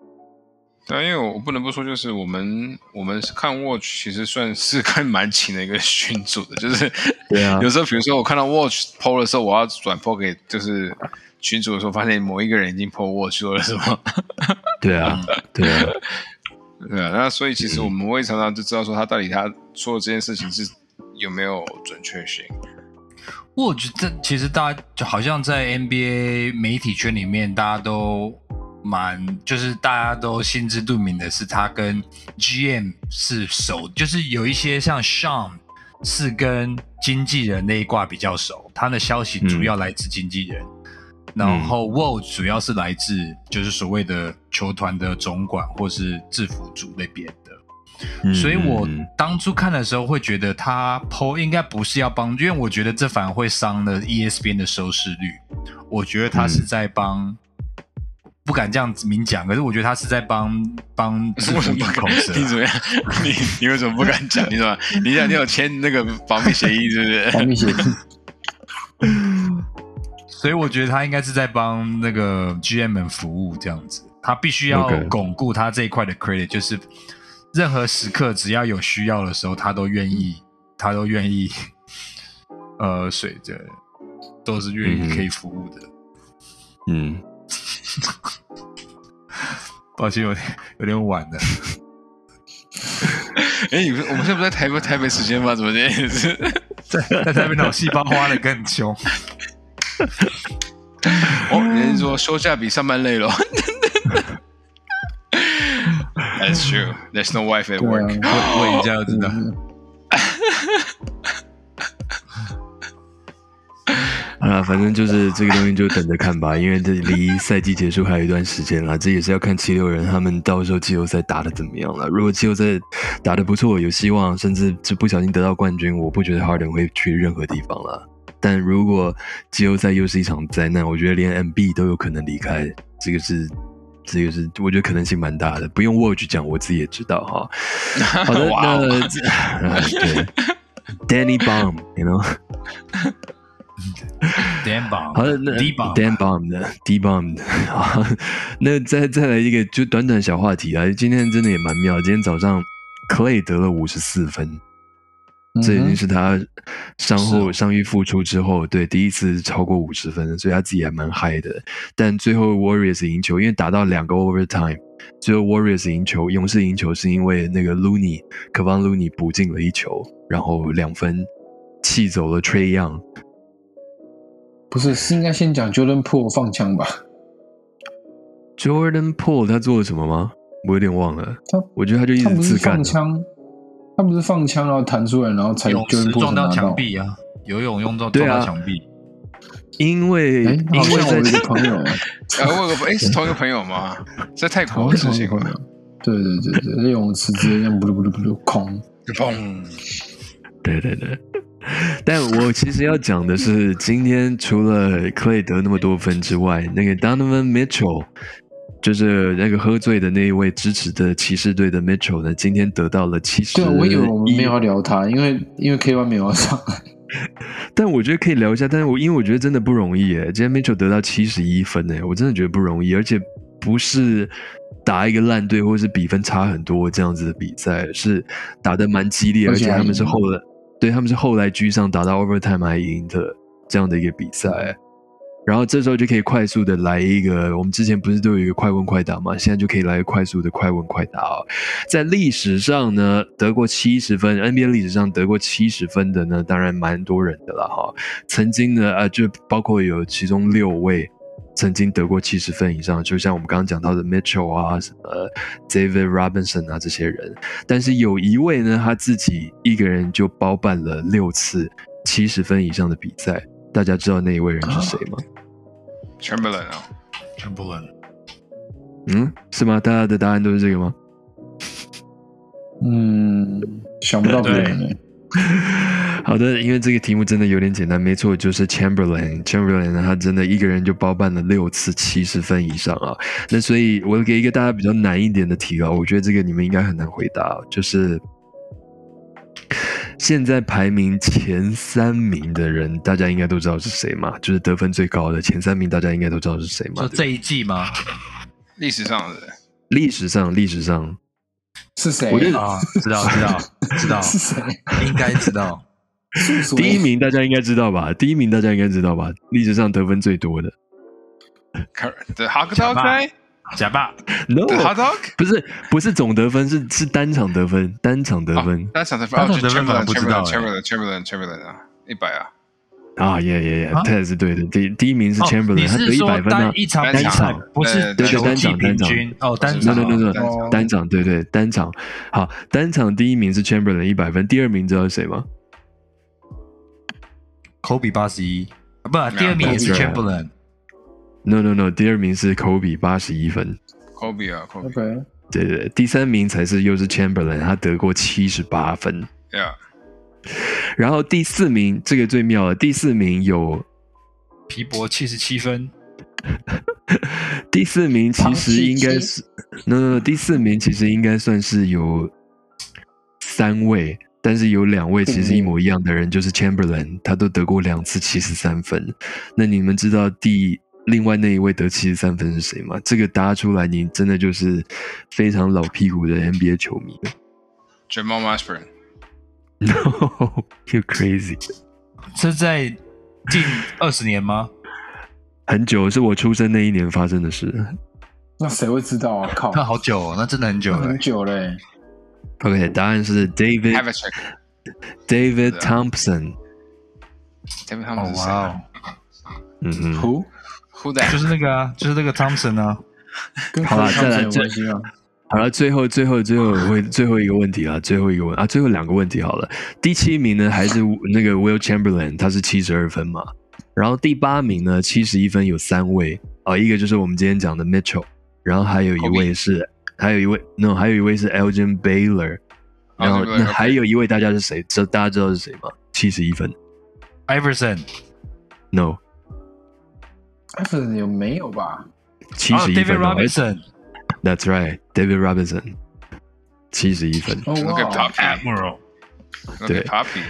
对啊，因为我不能不说，就是我们我们看 Watch 其实算是看 蛮勤的一个群组的，就是对啊有时候比如说我看到 Watch PO 的时候，我要转 PO 给就是群主的时候，发现某一个人已经 PO Watch 说了什么，对啊，对啊，对啊，那所以其实我们会常常就知道说他到底他说的这件事情是有没有准确性。我觉得其实大家就好像在 NBA 媒体圈里面，大家都蛮就是大家都心知肚明的是，他跟 GM 是熟，就是有一些像 Sean 是跟经纪人那一挂比较熟，他的消息主要来自经纪人。然后 w o 主要是来自就是所谓的球团的总管或是制服组那边的，嗯。所以我嗯当初看的时候会觉得他 PO 应该不是要帮，因为我觉得这反而会伤了 E ESPN 的收视率。我觉得他是在帮，不敢这样子明讲，可是我觉得他是在帮帮制 服赢口舌。你怎么样？你你为什么不敢讲？你怎么？你想你有签那个保密协议是不是？保密协议，所以我觉得他应该是在帮那个 GM 们服务这样子，他必须要巩固他这一块的 credit，就是任何时刻只要有需要的时候，他都愿意，他都愿意，呃，水着都是愿意嗯可以服务的。嗯，抱歉，有点有点晚了。哎，你们我们现在不在台北台北时间吗？怎么这样子？在在台北脑细胞花的更凶。哦，人家说休假比上班累咯。That's true. There's no wife at 对 work. 啊，问一下就知道。嗯好了，反正就是这个东西就等着看吧，因为这离赛季结束还有一段时间啦，这也是要看七六人他们到时候季后赛打的怎么样了。如果季后赛打的不错，有希望，甚至就不小心得到冠军，我不觉得 Harden 会去任何地方了。但如果季后赛又是一场灾难，我觉得连 MB 都有可能离开，这个是。这个是我觉得可能性蛮大的，不用 Watch 讲，我自己也知道哈。好的，那、啊、对，Danny Baum，you know。Dan Bomb，好的，那 D Bomb 的 D Bomb 的，好，那再再来一个就短短小话题啊，今天真的也蛮妙，今天早上 Clay 得了五十四分，这已经是他伤后是伤愈复出之后，对第一次超过五十分，所以他自己还蛮嗨的。但最后 Warriors 赢球，因为打到两个 overtime，最后 Warriors 赢球，勇士赢球是因为那个 Looney 科邦 Looney 补进了一球，然后两分气走了 Trey Young。不是是应该先讲 Jordan Po 放枪吧？Jordan Poole 他做了什么吗？我有点忘了。他我觉得他就一直自干啊。放枪，他不是放枪然后弹出来，然后才泳池 Jordan 撞到拿墙壁啊，游泳用到对啊撞到墙壁。因为哎，因为我有一个朋友，啊，我有个哎，是同一个朋友吗？在泰好国的像是同一个朋事情吗友？。对对对对，游泳池直接这样不噜不噜不噜空。砰！对对对，但我其实要讲的是，今天除了 Clay 得那么多分之外，那个 Donovan Mitchell，就是那个喝醉的那一位支持的骑士队的 Mitchell 呢，今天得到了七十。对啊，我以为我们没有要聊他，因为因为 K One 没有要上来。但我觉得可以聊一下，但是我因为我觉得真的不容易耶，今天 Mitchell 得到七十一分诶，我真的觉得不容易，而且不是打一个烂队或是比分差很多这样子的比赛，是打得蛮激烈，而且还而且他们是后来，对他们是后来居上打到 overtime 还赢的这样的一个比赛。然后这时候就可以快速的来一个，我们之前不是都有一个快问快答嘛？现在就可以来快速的快问快答哦。在历史上呢，得过七十分，NBA 历史上得过七十分的呢，当然蛮多人的了哈。曾经呢，呃，就包括有其中六位曾经得过七十分以上，就像我们刚刚讲到的 Mitchell 啊，什么 David Robinson 啊这些人。但是有一位呢，他自己一个人就包办了六次七十分以上的比赛。大家知道那一位人是谁吗？Chamberlain 啊，Chamberlain，嗯，是吗？大家的答案都是这个吗？嗯，想不到别人呢。好的，因为这个题目真的有点简单，没错，就是 Chamberlain。Chamberlain，他真的一个人就包办了六次七十分以上啊。那所以，我给一个大家比较难一点的题啊，我觉得这个你们应该很难回答，就是现在排名前三名的人，大家应该都知道是谁嘛？就是得分最高的前三名，大家应该都知道是谁嘛？对不对说这一季吗？历史上的历史上，历史上，是谁？我觉得啊，知道知道 知道，是谁？应该知道。第一名大家应该知道吧？第一名大家应该知道吧？历史上得分最多的。The Hot 假 Dog 吧 guy，假爸，，no，The Hot Dog，不是不是总得分，是是单场得分，单场得分。哦单场得分，单场得分反而 Chamberlain 不知道 Chamberlain 啊，一百啊，啊，耶耶耶啊，Ted 是对的，第第一名是哦 Chamberlain，他得一百分呢。单一场单场，不是对对单场单场。平均哦，单场。no no 单 no，场。单场对对单场，好，单场第一名是 Chamberlain 一百分，第二名知道是谁吗？Kobe 八十一，不，第二名也是 Chamberlain。No no no，第二名是 Kobe 八十一分，Kobe 啊，Kobe，对对，对第三名才是又是 Chamberlain，他得过七十八分，yeah，然后第四名这个最妙了，第四名有皮博七十七分，第四名其实应该是，no no no，第四名其实应该算是有三位，但是有两位其实一模一样的人，就是 Chamberlain，他都得过两次七十三分。那你们知道第另外那一位得七十三分是谁吗？这个答出来，你真的就是非常老屁股的 NBA 球迷了。Jamal Mashburn，No, you crazy！这在近二十年吗？很久是我出生那一年发生的事。那谁会知道啊？靠，那好久哦，那真的很久了很。久嘞。OK，答案是 David。David Thompson。David 他哦们是谁哇啊哦，嗯哼。Who？？Who that？就是那个啊，就是那个 Thompson 啊。跟好啦 Klay 再来 Thompson 有关系吗？好了，最后最后最后会最后一个问题啊，最后一个问啊，最后两个问题好了。第七名呢还是 那个 Will Chamberlain，他是七十二分嘛。然后第八名呢，七十一分有三位啊、一个就是我们今天讲的 Mitchell，然后还有一位是还有一位 no，还有一位是 Elgin Baylor，然后那还有一位大家是谁？这大家知道是谁吗？七十一分，Iverson。No，Iverson 有没有吧？七十一分哦 Robinson，That's right，David Robinson，七十一分。哦 Look at 哇，Poppy。Admiral，对 Poppy。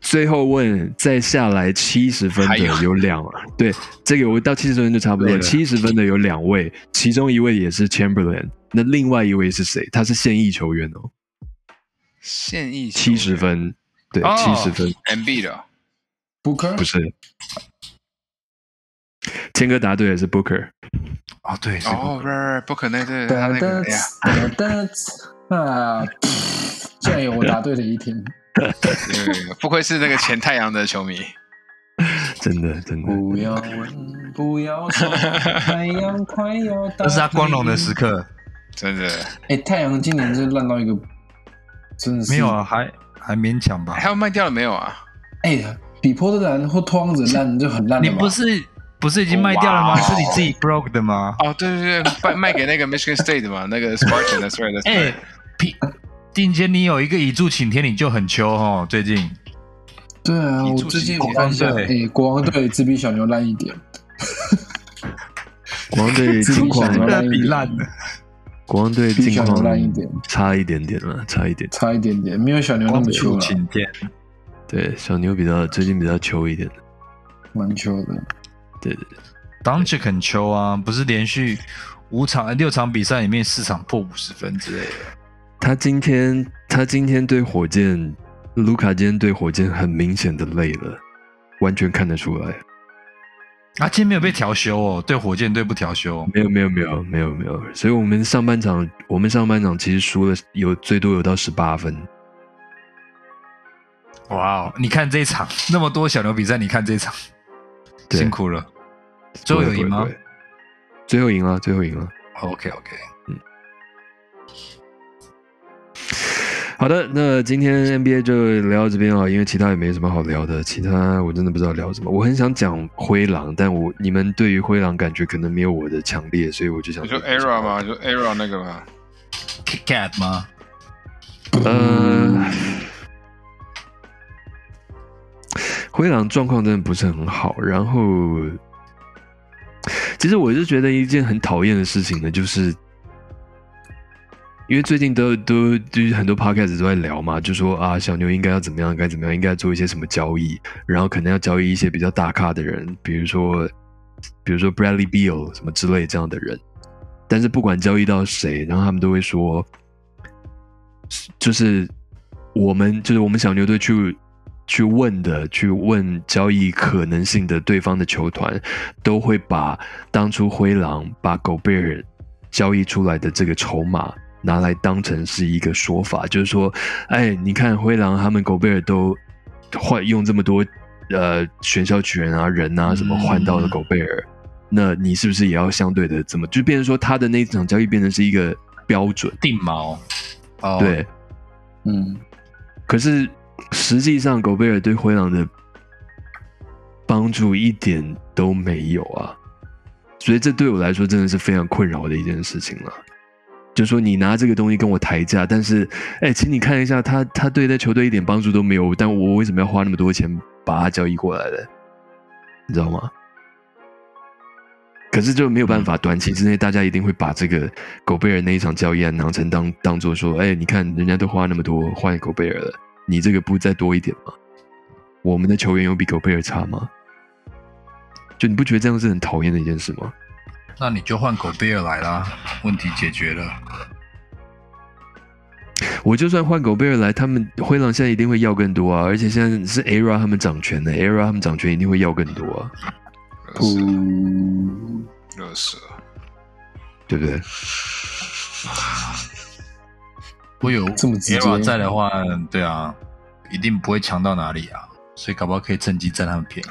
最后问，再下来七十分的还有有两，对，这个我到七十分就差不多了。七十分的有两位，其中一位也是 Chamberlain，那另外一位是谁？他是现役球员哦，现役七十分，对，哦七十分 MB 的哦 Booker 不是。谦哥答对了，是 Booker。哦对，是哦，right right Booker 那对他那个，哎呀，哒哒哒啊！竟然有我答对的一天，对对对不愧是那个前太阳的球迷。真的真的，不要问，不要说，太阳快要到。这是他光荣的时。刻。真的，哎，太阳今年真烂到一个，真的是没有啊，还还勉强吧还。有卖掉了没有啊？哎，比波特兰或托邦者烂就很烂你不是不是已经卖掉了吗？哇是你自己 broke 的吗？哦，对对对，卖卖给那个 Michigan State 的嘛，那个 Spartan，That's right，That's 哎 right。，皮定坚，你有一个一柱擎天，你就很秋哦。最近对啊，我你最近国王队哎，国王队只比小牛烂一点，国王队近况比烂的。国王队近比小牛况烂一点，差一点点了，差一点。差一点点，没有小牛那么秋了，对，小牛比较最近比较秋一点。蛮秋的。对对对，当这很秋啊，不是连续五场、呃六场比赛里面四场破五十分之类的。他今天他今天对火箭，卢卡今天对火箭很明显的累了，完全看得出来。啊，今天没有被调休哦，对火箭队不调休。没有没有没有没有没有，所以我们上半场我们上半场其实输了有最多有到十八分。哇哦，你看这一场那么多小牛比赛，你看这一场，对辛苦了。最后有赢吗最后赢了，最后赢了。？OK OK，嗯好的，那今天 NBA 就聊到这边啊，因为其他也没什么好聊的，其他我真的不知道聊什么。我很想讲灰狼，但我你们对于灰狼感觉可能没有我的强烈，所以我就想你说 ERA 嘛？就 ERA 那个嘛 Kat 吗？呃，灰狼状况真的不是很好。然后，其实我是觉得一件很讨厌的事情呢，就是因为最近都都就是很多 podcast 都在聊嘛，就说啊，小牛应该要怎么样，该怎么样，应该做一些什么交易，然后可能要交易一些比较大咖的人，比如说比如说 Bradley Beal 什么之类这样的人。但是不管交易到谁，然后他们都会说，就是我们就是我们小牛队去去问的，去问交易可能性的对方的球团，都会把当初灰狼把狗贝尔交易出来的这个筹码拿来当成是一个说法，就是说，哎，你看灰狼他们狗贝尔都换用这么多呃选秀权啊人啊什么换到了狗贝尔。那你是不是也要相对的怎么就变成说他的那场交易变成是一个标准？定锚。哦，对，嗯，可是实际上，狗贝尔对灰狼的帮助一点都没有啊，所以这对我来说真的是非常困扰的一件事情了。就说你拿这个东西跟我抬价，但是，哎，请你看一下他，他对那球队一点帮助都没有，但我为什么要花那么多钱把他交易过来的？你知道吗？可是就没有办法，短期之内大家一定会把这个狗贝尔那一场交易案拿成当当做说，哎，你看人家都花那么多换狗贝尔了，你这个不再多一点吗？我们的球员有比狗贝尔差吗？就你不觉得这样是很讨厌的一件事吗？那你就换狗贝尔来啦，问题解决了。我就算换狗贝尔来，他们灰狼现在一定会要更多啊！而且现在是 ERA 他们掌权的，ERA 他们掌权一定会要更多啊，热死了，不，热死了。对不对？我有这么直接 ERA 在的话，对啊，一定不会强到哪里啊，所以搞不好可以趁机占他们便宜。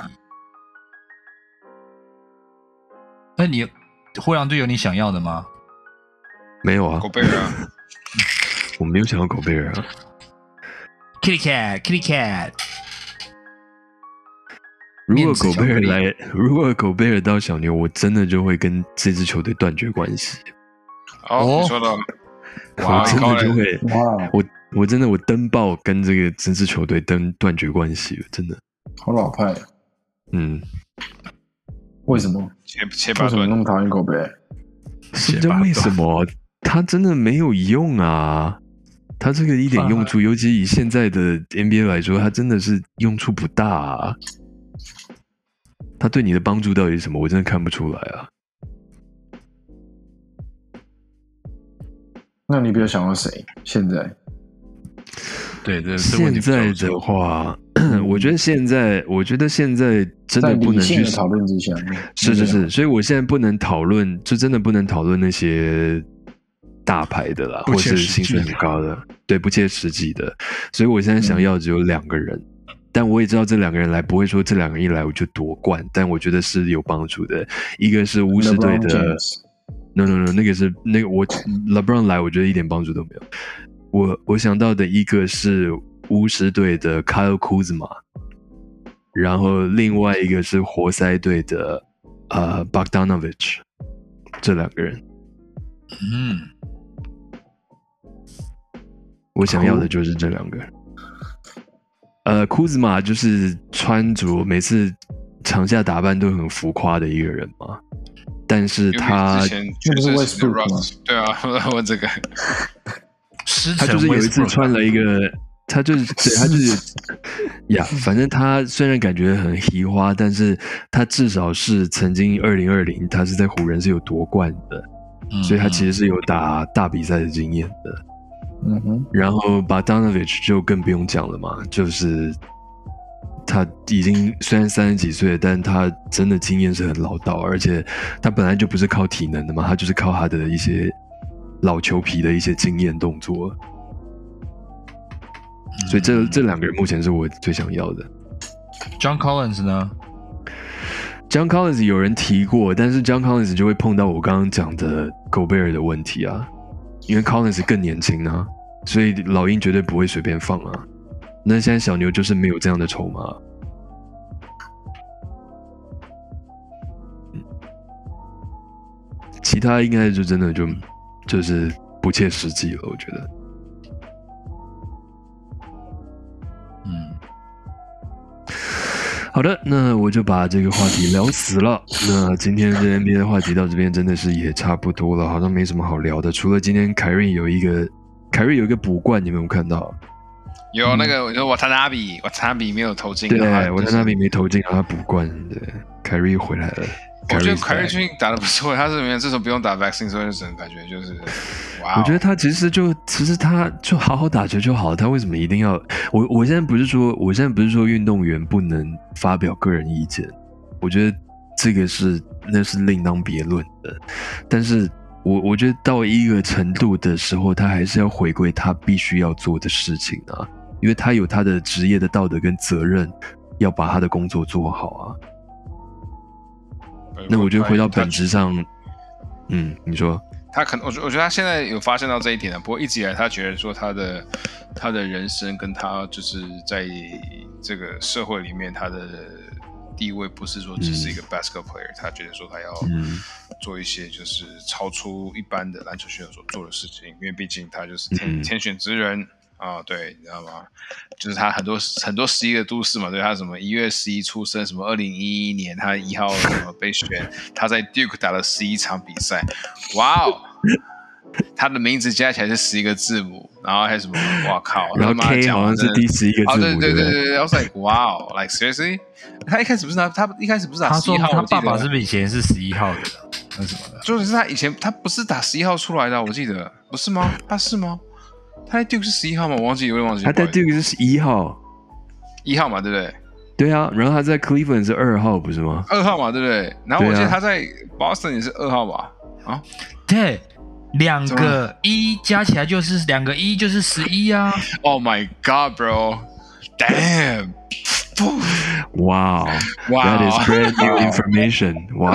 那你灰狼队有你想要的吗？没有啊狗，贝尔啊，我没有想要狗贝尔啊。Kitty Cat Kitty Cat，如果狗贝尔来，如果狗贝尔到小牛，我真的就会跟这支球队断绝关系。哦你说到，我，真，的就会，哇，我我真的我登报跟这个这支球队登断绝关系了，真的。好老派，嗯，为什么？切为什么那，么讨厌狗贝？是这为什么？他真的没有用啊！他这个一点用处，尤其以现在的 NBA 来说，他真的是用处不大啊。他对你的帮助到底是什么？我真的看不出来啊。那你比较想要谁？现在？对对，现在的话，我觉得现在，我觉得现在真的不能去讨论这些，是是是，所以我现在不能讨论，就真的不能讨论那些大牌的啦，或是薪水很高的，对，不切实际的。所以我现在想要只有两个人，但我也知道这两个人来不会说这两个人一来我就夺冠，但我觉得是有帮助的。一个是巫师队 LeBron 的 James，no no no，那个是那个我 LeBron 来，我觉得一点帮助都没有。我我想到的一个是巫师队的 Kyle Kuzma，然后另外一个是活塞队的呃 Bogdanovich，这两个人，嗯，我想要的就是这两个呃，Kuzma 就是穿着每次场下打扮都很浮夸的一个人嘛，但是他对啊，我问这个，他就是有一次穿了一个，他就是对他就是 呀，反正他虽然感觉很奇花，但是他至少是曾经二零二零他是在湖人是有夺冠的，嗯所以他其实是有打大比赛的经验的。嗯哼，然后 Bogdanovich 就更不用讲了嘛，就是他已经虽然三十几岁，但他真的经验是很老道，而且他本来就不是靠体能的嘛，他就是靠他的一些老球皮的一些经验动作。所以这这两个人目前是我最想要的。John Collins 呢？John Collins 有人提过，但是 John Collins 就会碰到我刚刚讲的 Gobert 的问题啊，因为 Collins 更年轻啊，所以老鹰绝对不会随便放啊。那现在小牛就是没有这样的筹码。其他应该就真的就就是不切实际了，我觉得。嗯，好的，那我就把这个话题聊死了。那今天的 NBA 的话题到这边真的是也差不多了，好像没什么好聊的。除了今天凯瑞有一个凯瑞有一个补冠，你们有没有看到？有那个，我说瓦塔纳比，瓦塔纳比没有投进，对，我在那边没投进，然后他补冠，对，凯瑞回来了。我觉得凯瑞最近打的不错，他是里面这种不用打 vaccine，所以整个感觉就是，哇、哦，我觉得他其实就其实他就好好打球就好了，他为什么一定要我？我现在不是说我现在不是说运动员不能发表个人意见，我觉得这个是那是另当别论的。但是我我觉得到一个程度的时候，他还是要回归他必须要做的事情啊，因为他有他的职业的道德跟责任，要把他的工作做好啊。那我觉得回到本质上，嗯，你说。他可能，我觉我觉得他现在有发现到这一点了。不过一直以来，他觉得说他的他的人生跟他就是在这个社会里面，他的地位不是说只是一个 basketball player，、他觉得说他要嗯做一些就是超出一般的篮球选手所做的事情，因为毕竟他就是天、嗯天选之人啊，对，你知道吗？就是他很多很多十一个都市嘛，对他什么一月十一出生，什么二零一一年他一号什么被选，他在 Duke 打了十一场比赛，哇哦！他的名字加起来是十一个字母，然后还有什么？哇靠！然后他妈 K 讲好像是第十一个哦，字母，对对不对？对对，I was like wow, like seriously？他一开始不是拿他一开始不是打十一号，他爸爸是不是以前是十一号的，那什么的？就是他以前他不是打十一号出来的啊，我记得不是吗？他是吗？他在 Duke 是十一号吗？我忘记，我有点忘记。他在 Duke 是一号，一号嘛，对不对？对啊，然后他在 Cleveland 是二号，不是吗？二号嘛，对不对？然后我记得他在 Boston 也是二号吧？啊，对，两个一加起来就是两个一就是十一啊。Oh my God, bro! Damn! Wow! Wow! That is brand new information. Wow,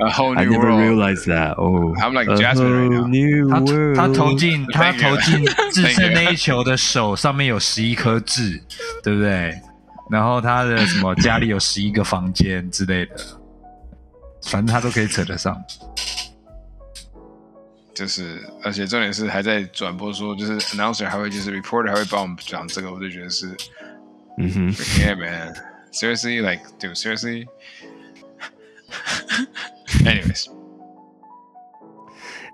A whole I new never world. realized that. Oh, I'm like a Jasmine right now. whole new 他 world. 他投进他 Thank you. 投进制 Thank 胜 you. 那一球的手上面有十一颗痣，对不对？然后他的什么家里有十一个房间之类的，反正他都可以扯得上。就是，而且重点是还在转播说，就是 announcer 还会就是 reporter 还会帮我们讲这个，我就觉得是嗯哼， Yeah, man. Seriously, like, dude, seriously. Anyways,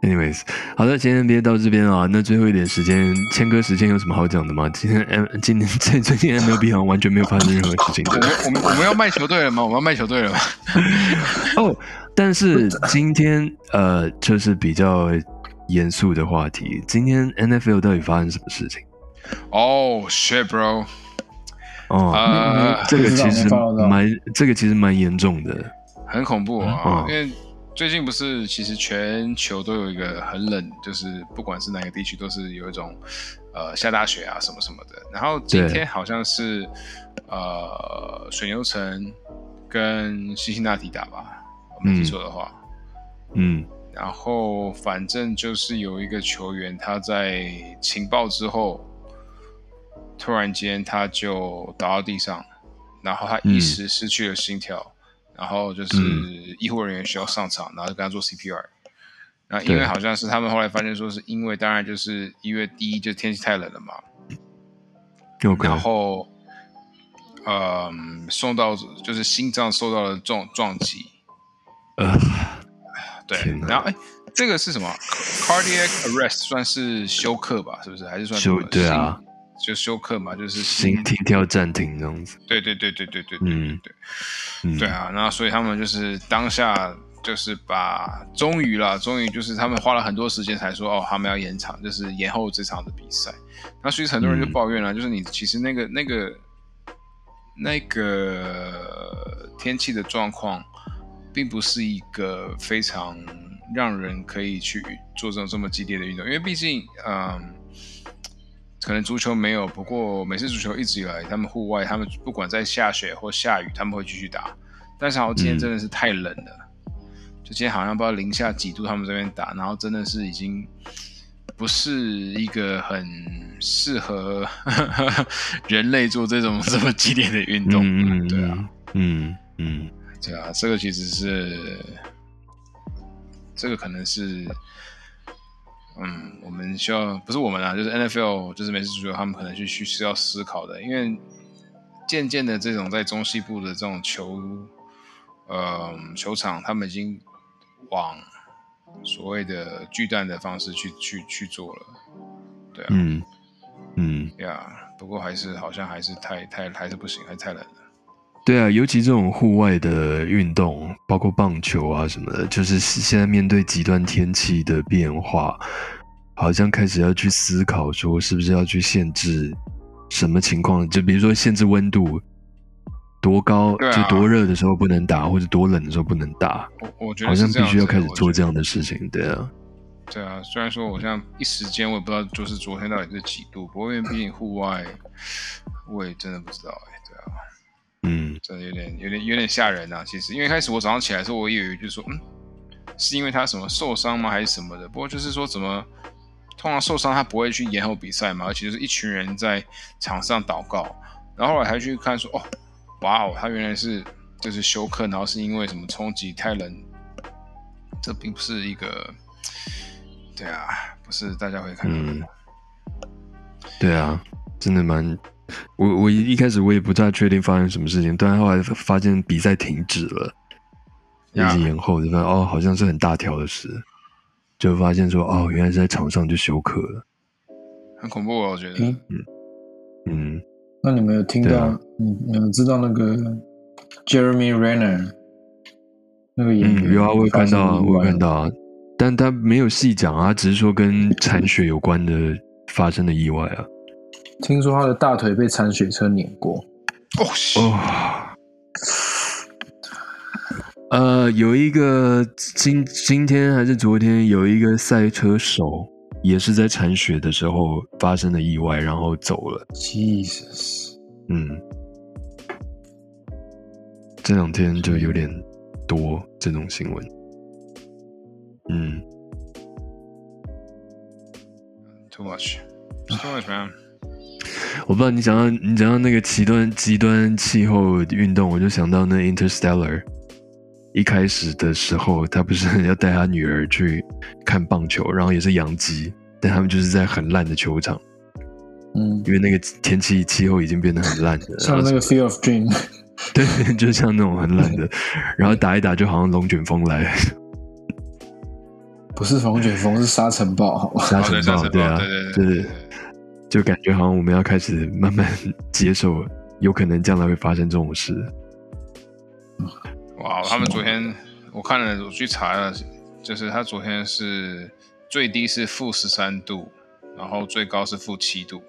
Anyways，好的，今天 NBA 到这边啊，那最后一点时间，谦哥时间有什么好讲的吗？今天 M 今天 最最近 MLB 好像完全没有发生任何事情 我们我们我们要卖球队了吗？我们要卖球队了吗？哦。但是今天呃，就是比较严肃的话题，今天 NFL 到底发生什么事情？Oh shit, bro. 哦，呃，这个其实蛮这个其实蛮严重的。很恐怖啊！嗯因为最近不是，其实全球都有一个很冷，就是不管是哪个地区，都是有一种呃下大雪啊什么什么的。然后今天好像是呃水牛城跟辛辛那提打吧，我没记错的话。嗯然后反正就是有一个球员，他在情报之后，突然间他就倒到地上，然后他一时失去了心跳，然后就是嗯医护人员需要上场，然后就跟他做 CPR。那因为好像是他们后来发现说，是因为当然就是一月第一就天气太冷了嘛然后嗯送到就是心脏受到了撞撞击，呃，对然后哎，这个是什么？cardiac arrest 算是休克吧？是不是？还是算什休么对啊，心就休克嘛就是心停跳暂停这样子。对对对对对对嗯对对啊那所以他们就是当下就是把终于啦终于就是他们花了很多时间才说哦他们要延长就是延后这场的比赛。那所以很多人就抱怨了就是你其实那个那个那个天气的状况并不是一个非常让人可以去做这种这么激烈的运动。因为毕竟嗯可能足球没有，不过美式足球一直以来，他们户外，他们不管在下雪或下雨，他们会继续打。但是好像今天真的是太冷了，就今天好像不知道零下几度，他们这边打，然后真的是已经不是一个很适合 人类做这种这么激烈的运动。嗯嗯对啊，嗯嗯对啊，这个其实是，这个可能是，嗯，我们需要不是我们啊，就是 NFL，就是美式足球，他们可能去去需要思考的，因为渐渐的这种在中西部的这种球，呃，球场，他们已经往所谓的巨蛋的方式去去去做了，对啊，嗯嗯，呀，不过还是好像还是太太还是不行，还是太冷了。对啊，尤其这种户外的运动，包括棒球啊什么的，就是现在面对极端天气的变化，好像开始要去思考说，是不是要去限制什么情况？就比如说限制温度，多高、啊就多热的时候不能打，或者多冷的时候不能打，我我觉得好像必须要开始做这样的事情。对啊，对啊，虽然说我现在一时间我也不知道，就是昨天到底是几度，不过因为毕竟户外，我也真的不知道哎、嗯真的有点有点有点吓人啊。其实因为一开始我早上起来的时候，我以为就是说，嗯，是因为他什么受伤吗，还是什么的？不过就是说怎么，通常受伤他不会去延后比赛嘛，而且就是一群人在场上祷告，然后后来还去看说，哦，哇哦，他原来是就是休克，然后是因为什么冲击太冷，这并不是一个，对啊，不是大家会看到的。嗯，对啊，真的蛮。我我一一开始我也不太确定发生什么事情，但后来发现比赛停止了，一呀直延后，就发现哦，好像是很大条的事，就发现说哦，原来是在场上就休克了。很恐怖哦，我觉得。嗯，嗯，那你们有听到？对啊你你们知道那个 Jeremy Renner 那个演员？嗯，有啊，我有看到啊，我有看到。到啊，但他没有细讲啊，只是说跟铲雪有关的发生的意外啊。听说他的大腿被铲雪车碾过。哦，呃，有一个今今天还是昨天有一个赛车手也是在铲雪的时候发生了意外，然后走了。Jesus，嗯，这两天就有点多这种新闻。嗯，too much，too much man。我不知道你讲到你讲到那个极端极端气候运动，我就想到那 Interstellar。一开始的时候，他不是 要带他女儿去看棒球，然后也是养鸡，但他们就是在很烂的球场，嗯，因为那个天气气候已经变得很烂了。像那个 Field of Dream，对，就像那种很烂的，然后打一打就好像龙卷风来，不是龙卷风，是沙尘暴，好吧？沙尘暴，对啊，对对对对对对就感觉好像我们要开始慢慢接受，有可能将来会发生这种事。哇，他们昨天我看了，我去查了，就是他昨天是最低是负十三度，然后最高是负七度。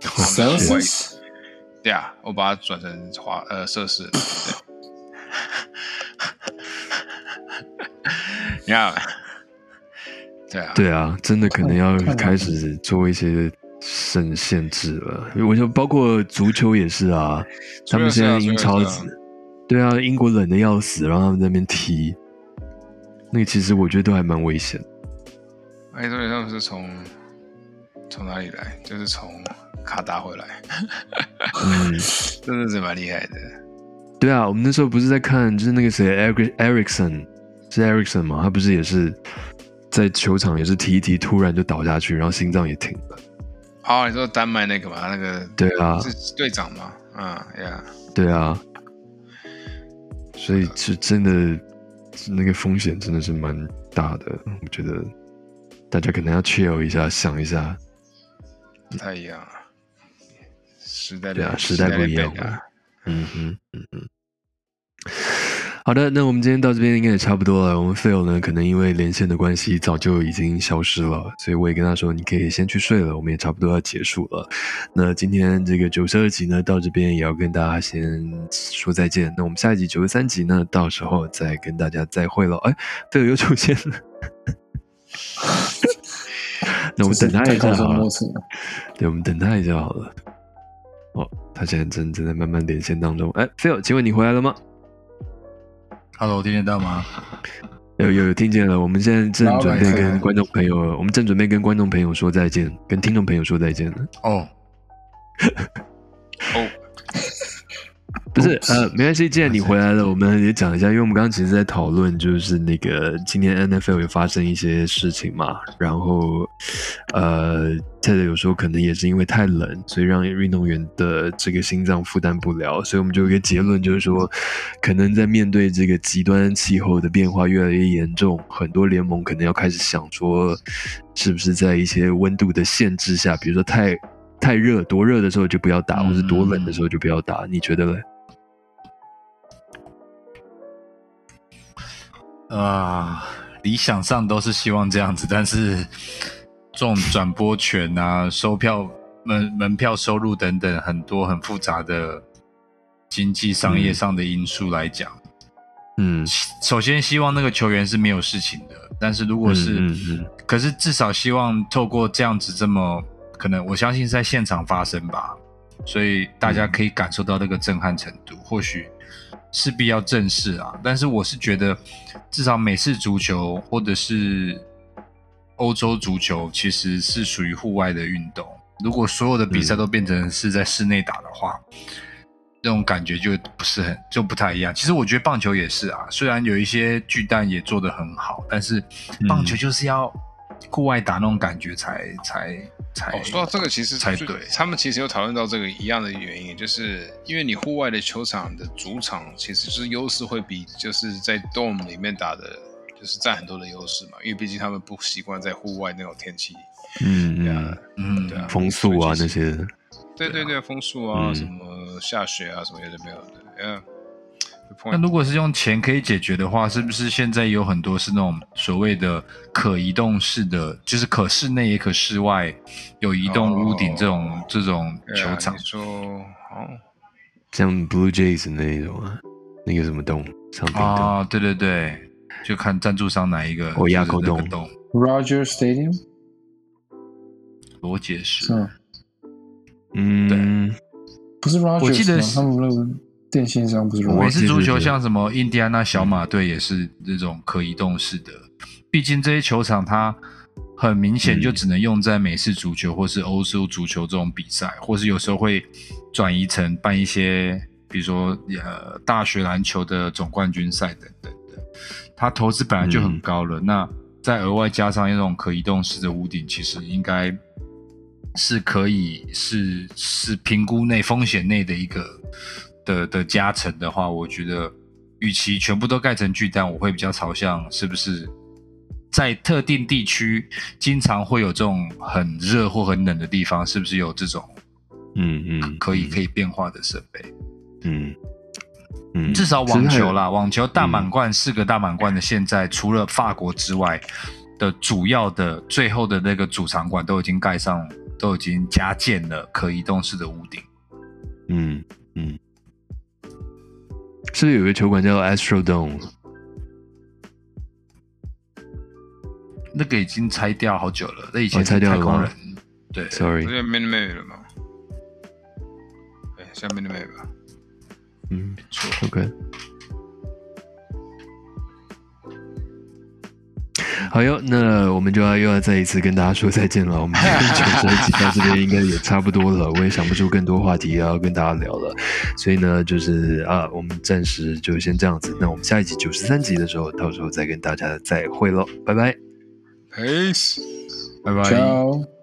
Celsius，对啊，我把它转成华呃摄氏。对，你看，对啊，对啊，真的可能要开始做一些限限制了。我就包括足球也是啊，他们现在英超对啊，英国冷的要死，然后他们在那边踢，那个其实我觉得都还蛮危险。哎，对，他们是从从哪里来？就是从卡达回来，嗯，真的是蛮厉害的。对啊，我们那时候不是在看，就是那个谁，Eric Ericsson 是 Ericsson 嘛，他不是也是在球场也是踢一踢，突然就倒下去，然后心脏也停了。哦，你说丹麦那个嘛，那个对啊，是队长嘛？嗯呀，对啊，所以是真的，那个风险真的是蛮大的。我觉得大家可能要 chill 一下，想一下，不太一样啊，时代对啊，的时代不一样啊。嗯哼，嗯哼。好的，那我们今天到这边应该也差不多了。我们 Phil 呢，可能因为连线的关系，早就已经消失了，所以我也跟他说，你可以先去睡了。我们也差不多要结束了。那今天这个九十二集呢，到这边也要跟大家先说再见。那我们下一集九十三集呢，到时候再跟大家再会了。哎，Phil 又出现了。那我们等他一下好了。对，我们等他一下好了。哦，他现在正正在慢慢连线当中。哎，Phil，请问你回来了吗？Hello，听得到吗？有有有听见了，我们现在正准备跟观众朋友，我们正准备跟观众朋友说再见，跟听众朋友说再见了。哦，哦，不是，呃，没关系，既然你回来了，我们也讲一下，因为我们刚刚其实在讨论，就是那个今年 NFL 有发生一些事情嘛，然后，呃，Ted 有说可能也是因为太冷，所以让运动员的这个心脏负担不了，所以我们就有一个结论，就是说，可能在面对这个极端气候的变化越来越严重，很多联盟可能要开始想说，是不是在一些温度的限制下，比如说太太热，多热的时候就不要打，或者多冷的时候就不要打，你觉得呢？啊、理想上都是希望这样子，但是这种转播权啊、收票门门票收入等等很多很复杂的经济商业上的因素来讲，嗯，首先希望那个球员是没有事情的，但是如果是，嗯嗯嗯。可是至少希望透过这样子这么可能，我相信是在现场发生吧，所以大家可以感受到那个震撼程度，或许势必要正视啊。但是我是觉得，至少美式足球或者是欧洲足球其实是属于户外的运动，如果所有的比赛都变成是在室内打的话。那种感觉就不是很就不太一样。其实我觉得棒球也是啊，虽然有一些巨蛋也做得很好，但是棒球就是要户外打那种感觉才才才。哦，说到这个，其实才对他们其实有讨论到这个一样的原因，就是因为你户外的球场的主场其实是优势会比就是在 dome 里面打的，就是占很多的优势嘛，因为毕竟他们不习惯在户外那种天气，嗯对啊嗯，嗯，对啊风速啊那些，对对对，风速啊，嗯什么下雪啊，什么有的没有的，嗯。那如果是用钱可以解决的话，是不是现在有很多是那种所谓的可移动式的，就是可室内也可室外，有移动屋顶这种、哦这种球场你？说哦，像 Blue Jays 那一种啊，那个什么洞，上顶洞，啊，对对对，就看赞助商哪一个。我亚口洞洞，Roger Stadium 罗杰士是。吗？嗯，不是 Roger，我记得他们那个电信商不是我式足球像什么印第安纳小马队也是这种可移动式的，毕竟这些球场它很明显就只能用在美式足球或是欧洲足球这种比赛，或是有时候会转移成办一些，比如说呃大学篮球的总冠军赛等等的，它投资本来就很高了，那再额外加上一种可移动式的屋顶，其实应该是可以是是评估内风险内的一个的的加成的话，我觉得与其全部都盖成巨蛋，我会比较朝向是不是在特定地区经常会有这种很热或很冷的地方，是不是有这种嗯嗯，可以可以变化的设备？嗯嗯，至少网球啦，网球大满贯四个大满贯的现在除了法国之外的主要的最后的那个主场馆都已经盖上，都已经加建了可移动式的屋顶。嗯嗯，是不是有个球馆叫 Astro Dome？那个已经拆掉好久了，那以哦前是拆掉了吗太空人。对，Sorry，不是 Mini May 了吗？对，像 Mini May 吧。嗯没错。，OK。好哟，那我们就要又要再一次跟大家说再见了。我们今天九十二集到这边应该也差不多了，我也想不出更多话题要跟大家聊了，所以呢，就是啊，我们暂时就先这样子。那我们下一集九十三集的时候，到时候再跟大家再会喽，拜拜。Peace。拜拜。Ciao。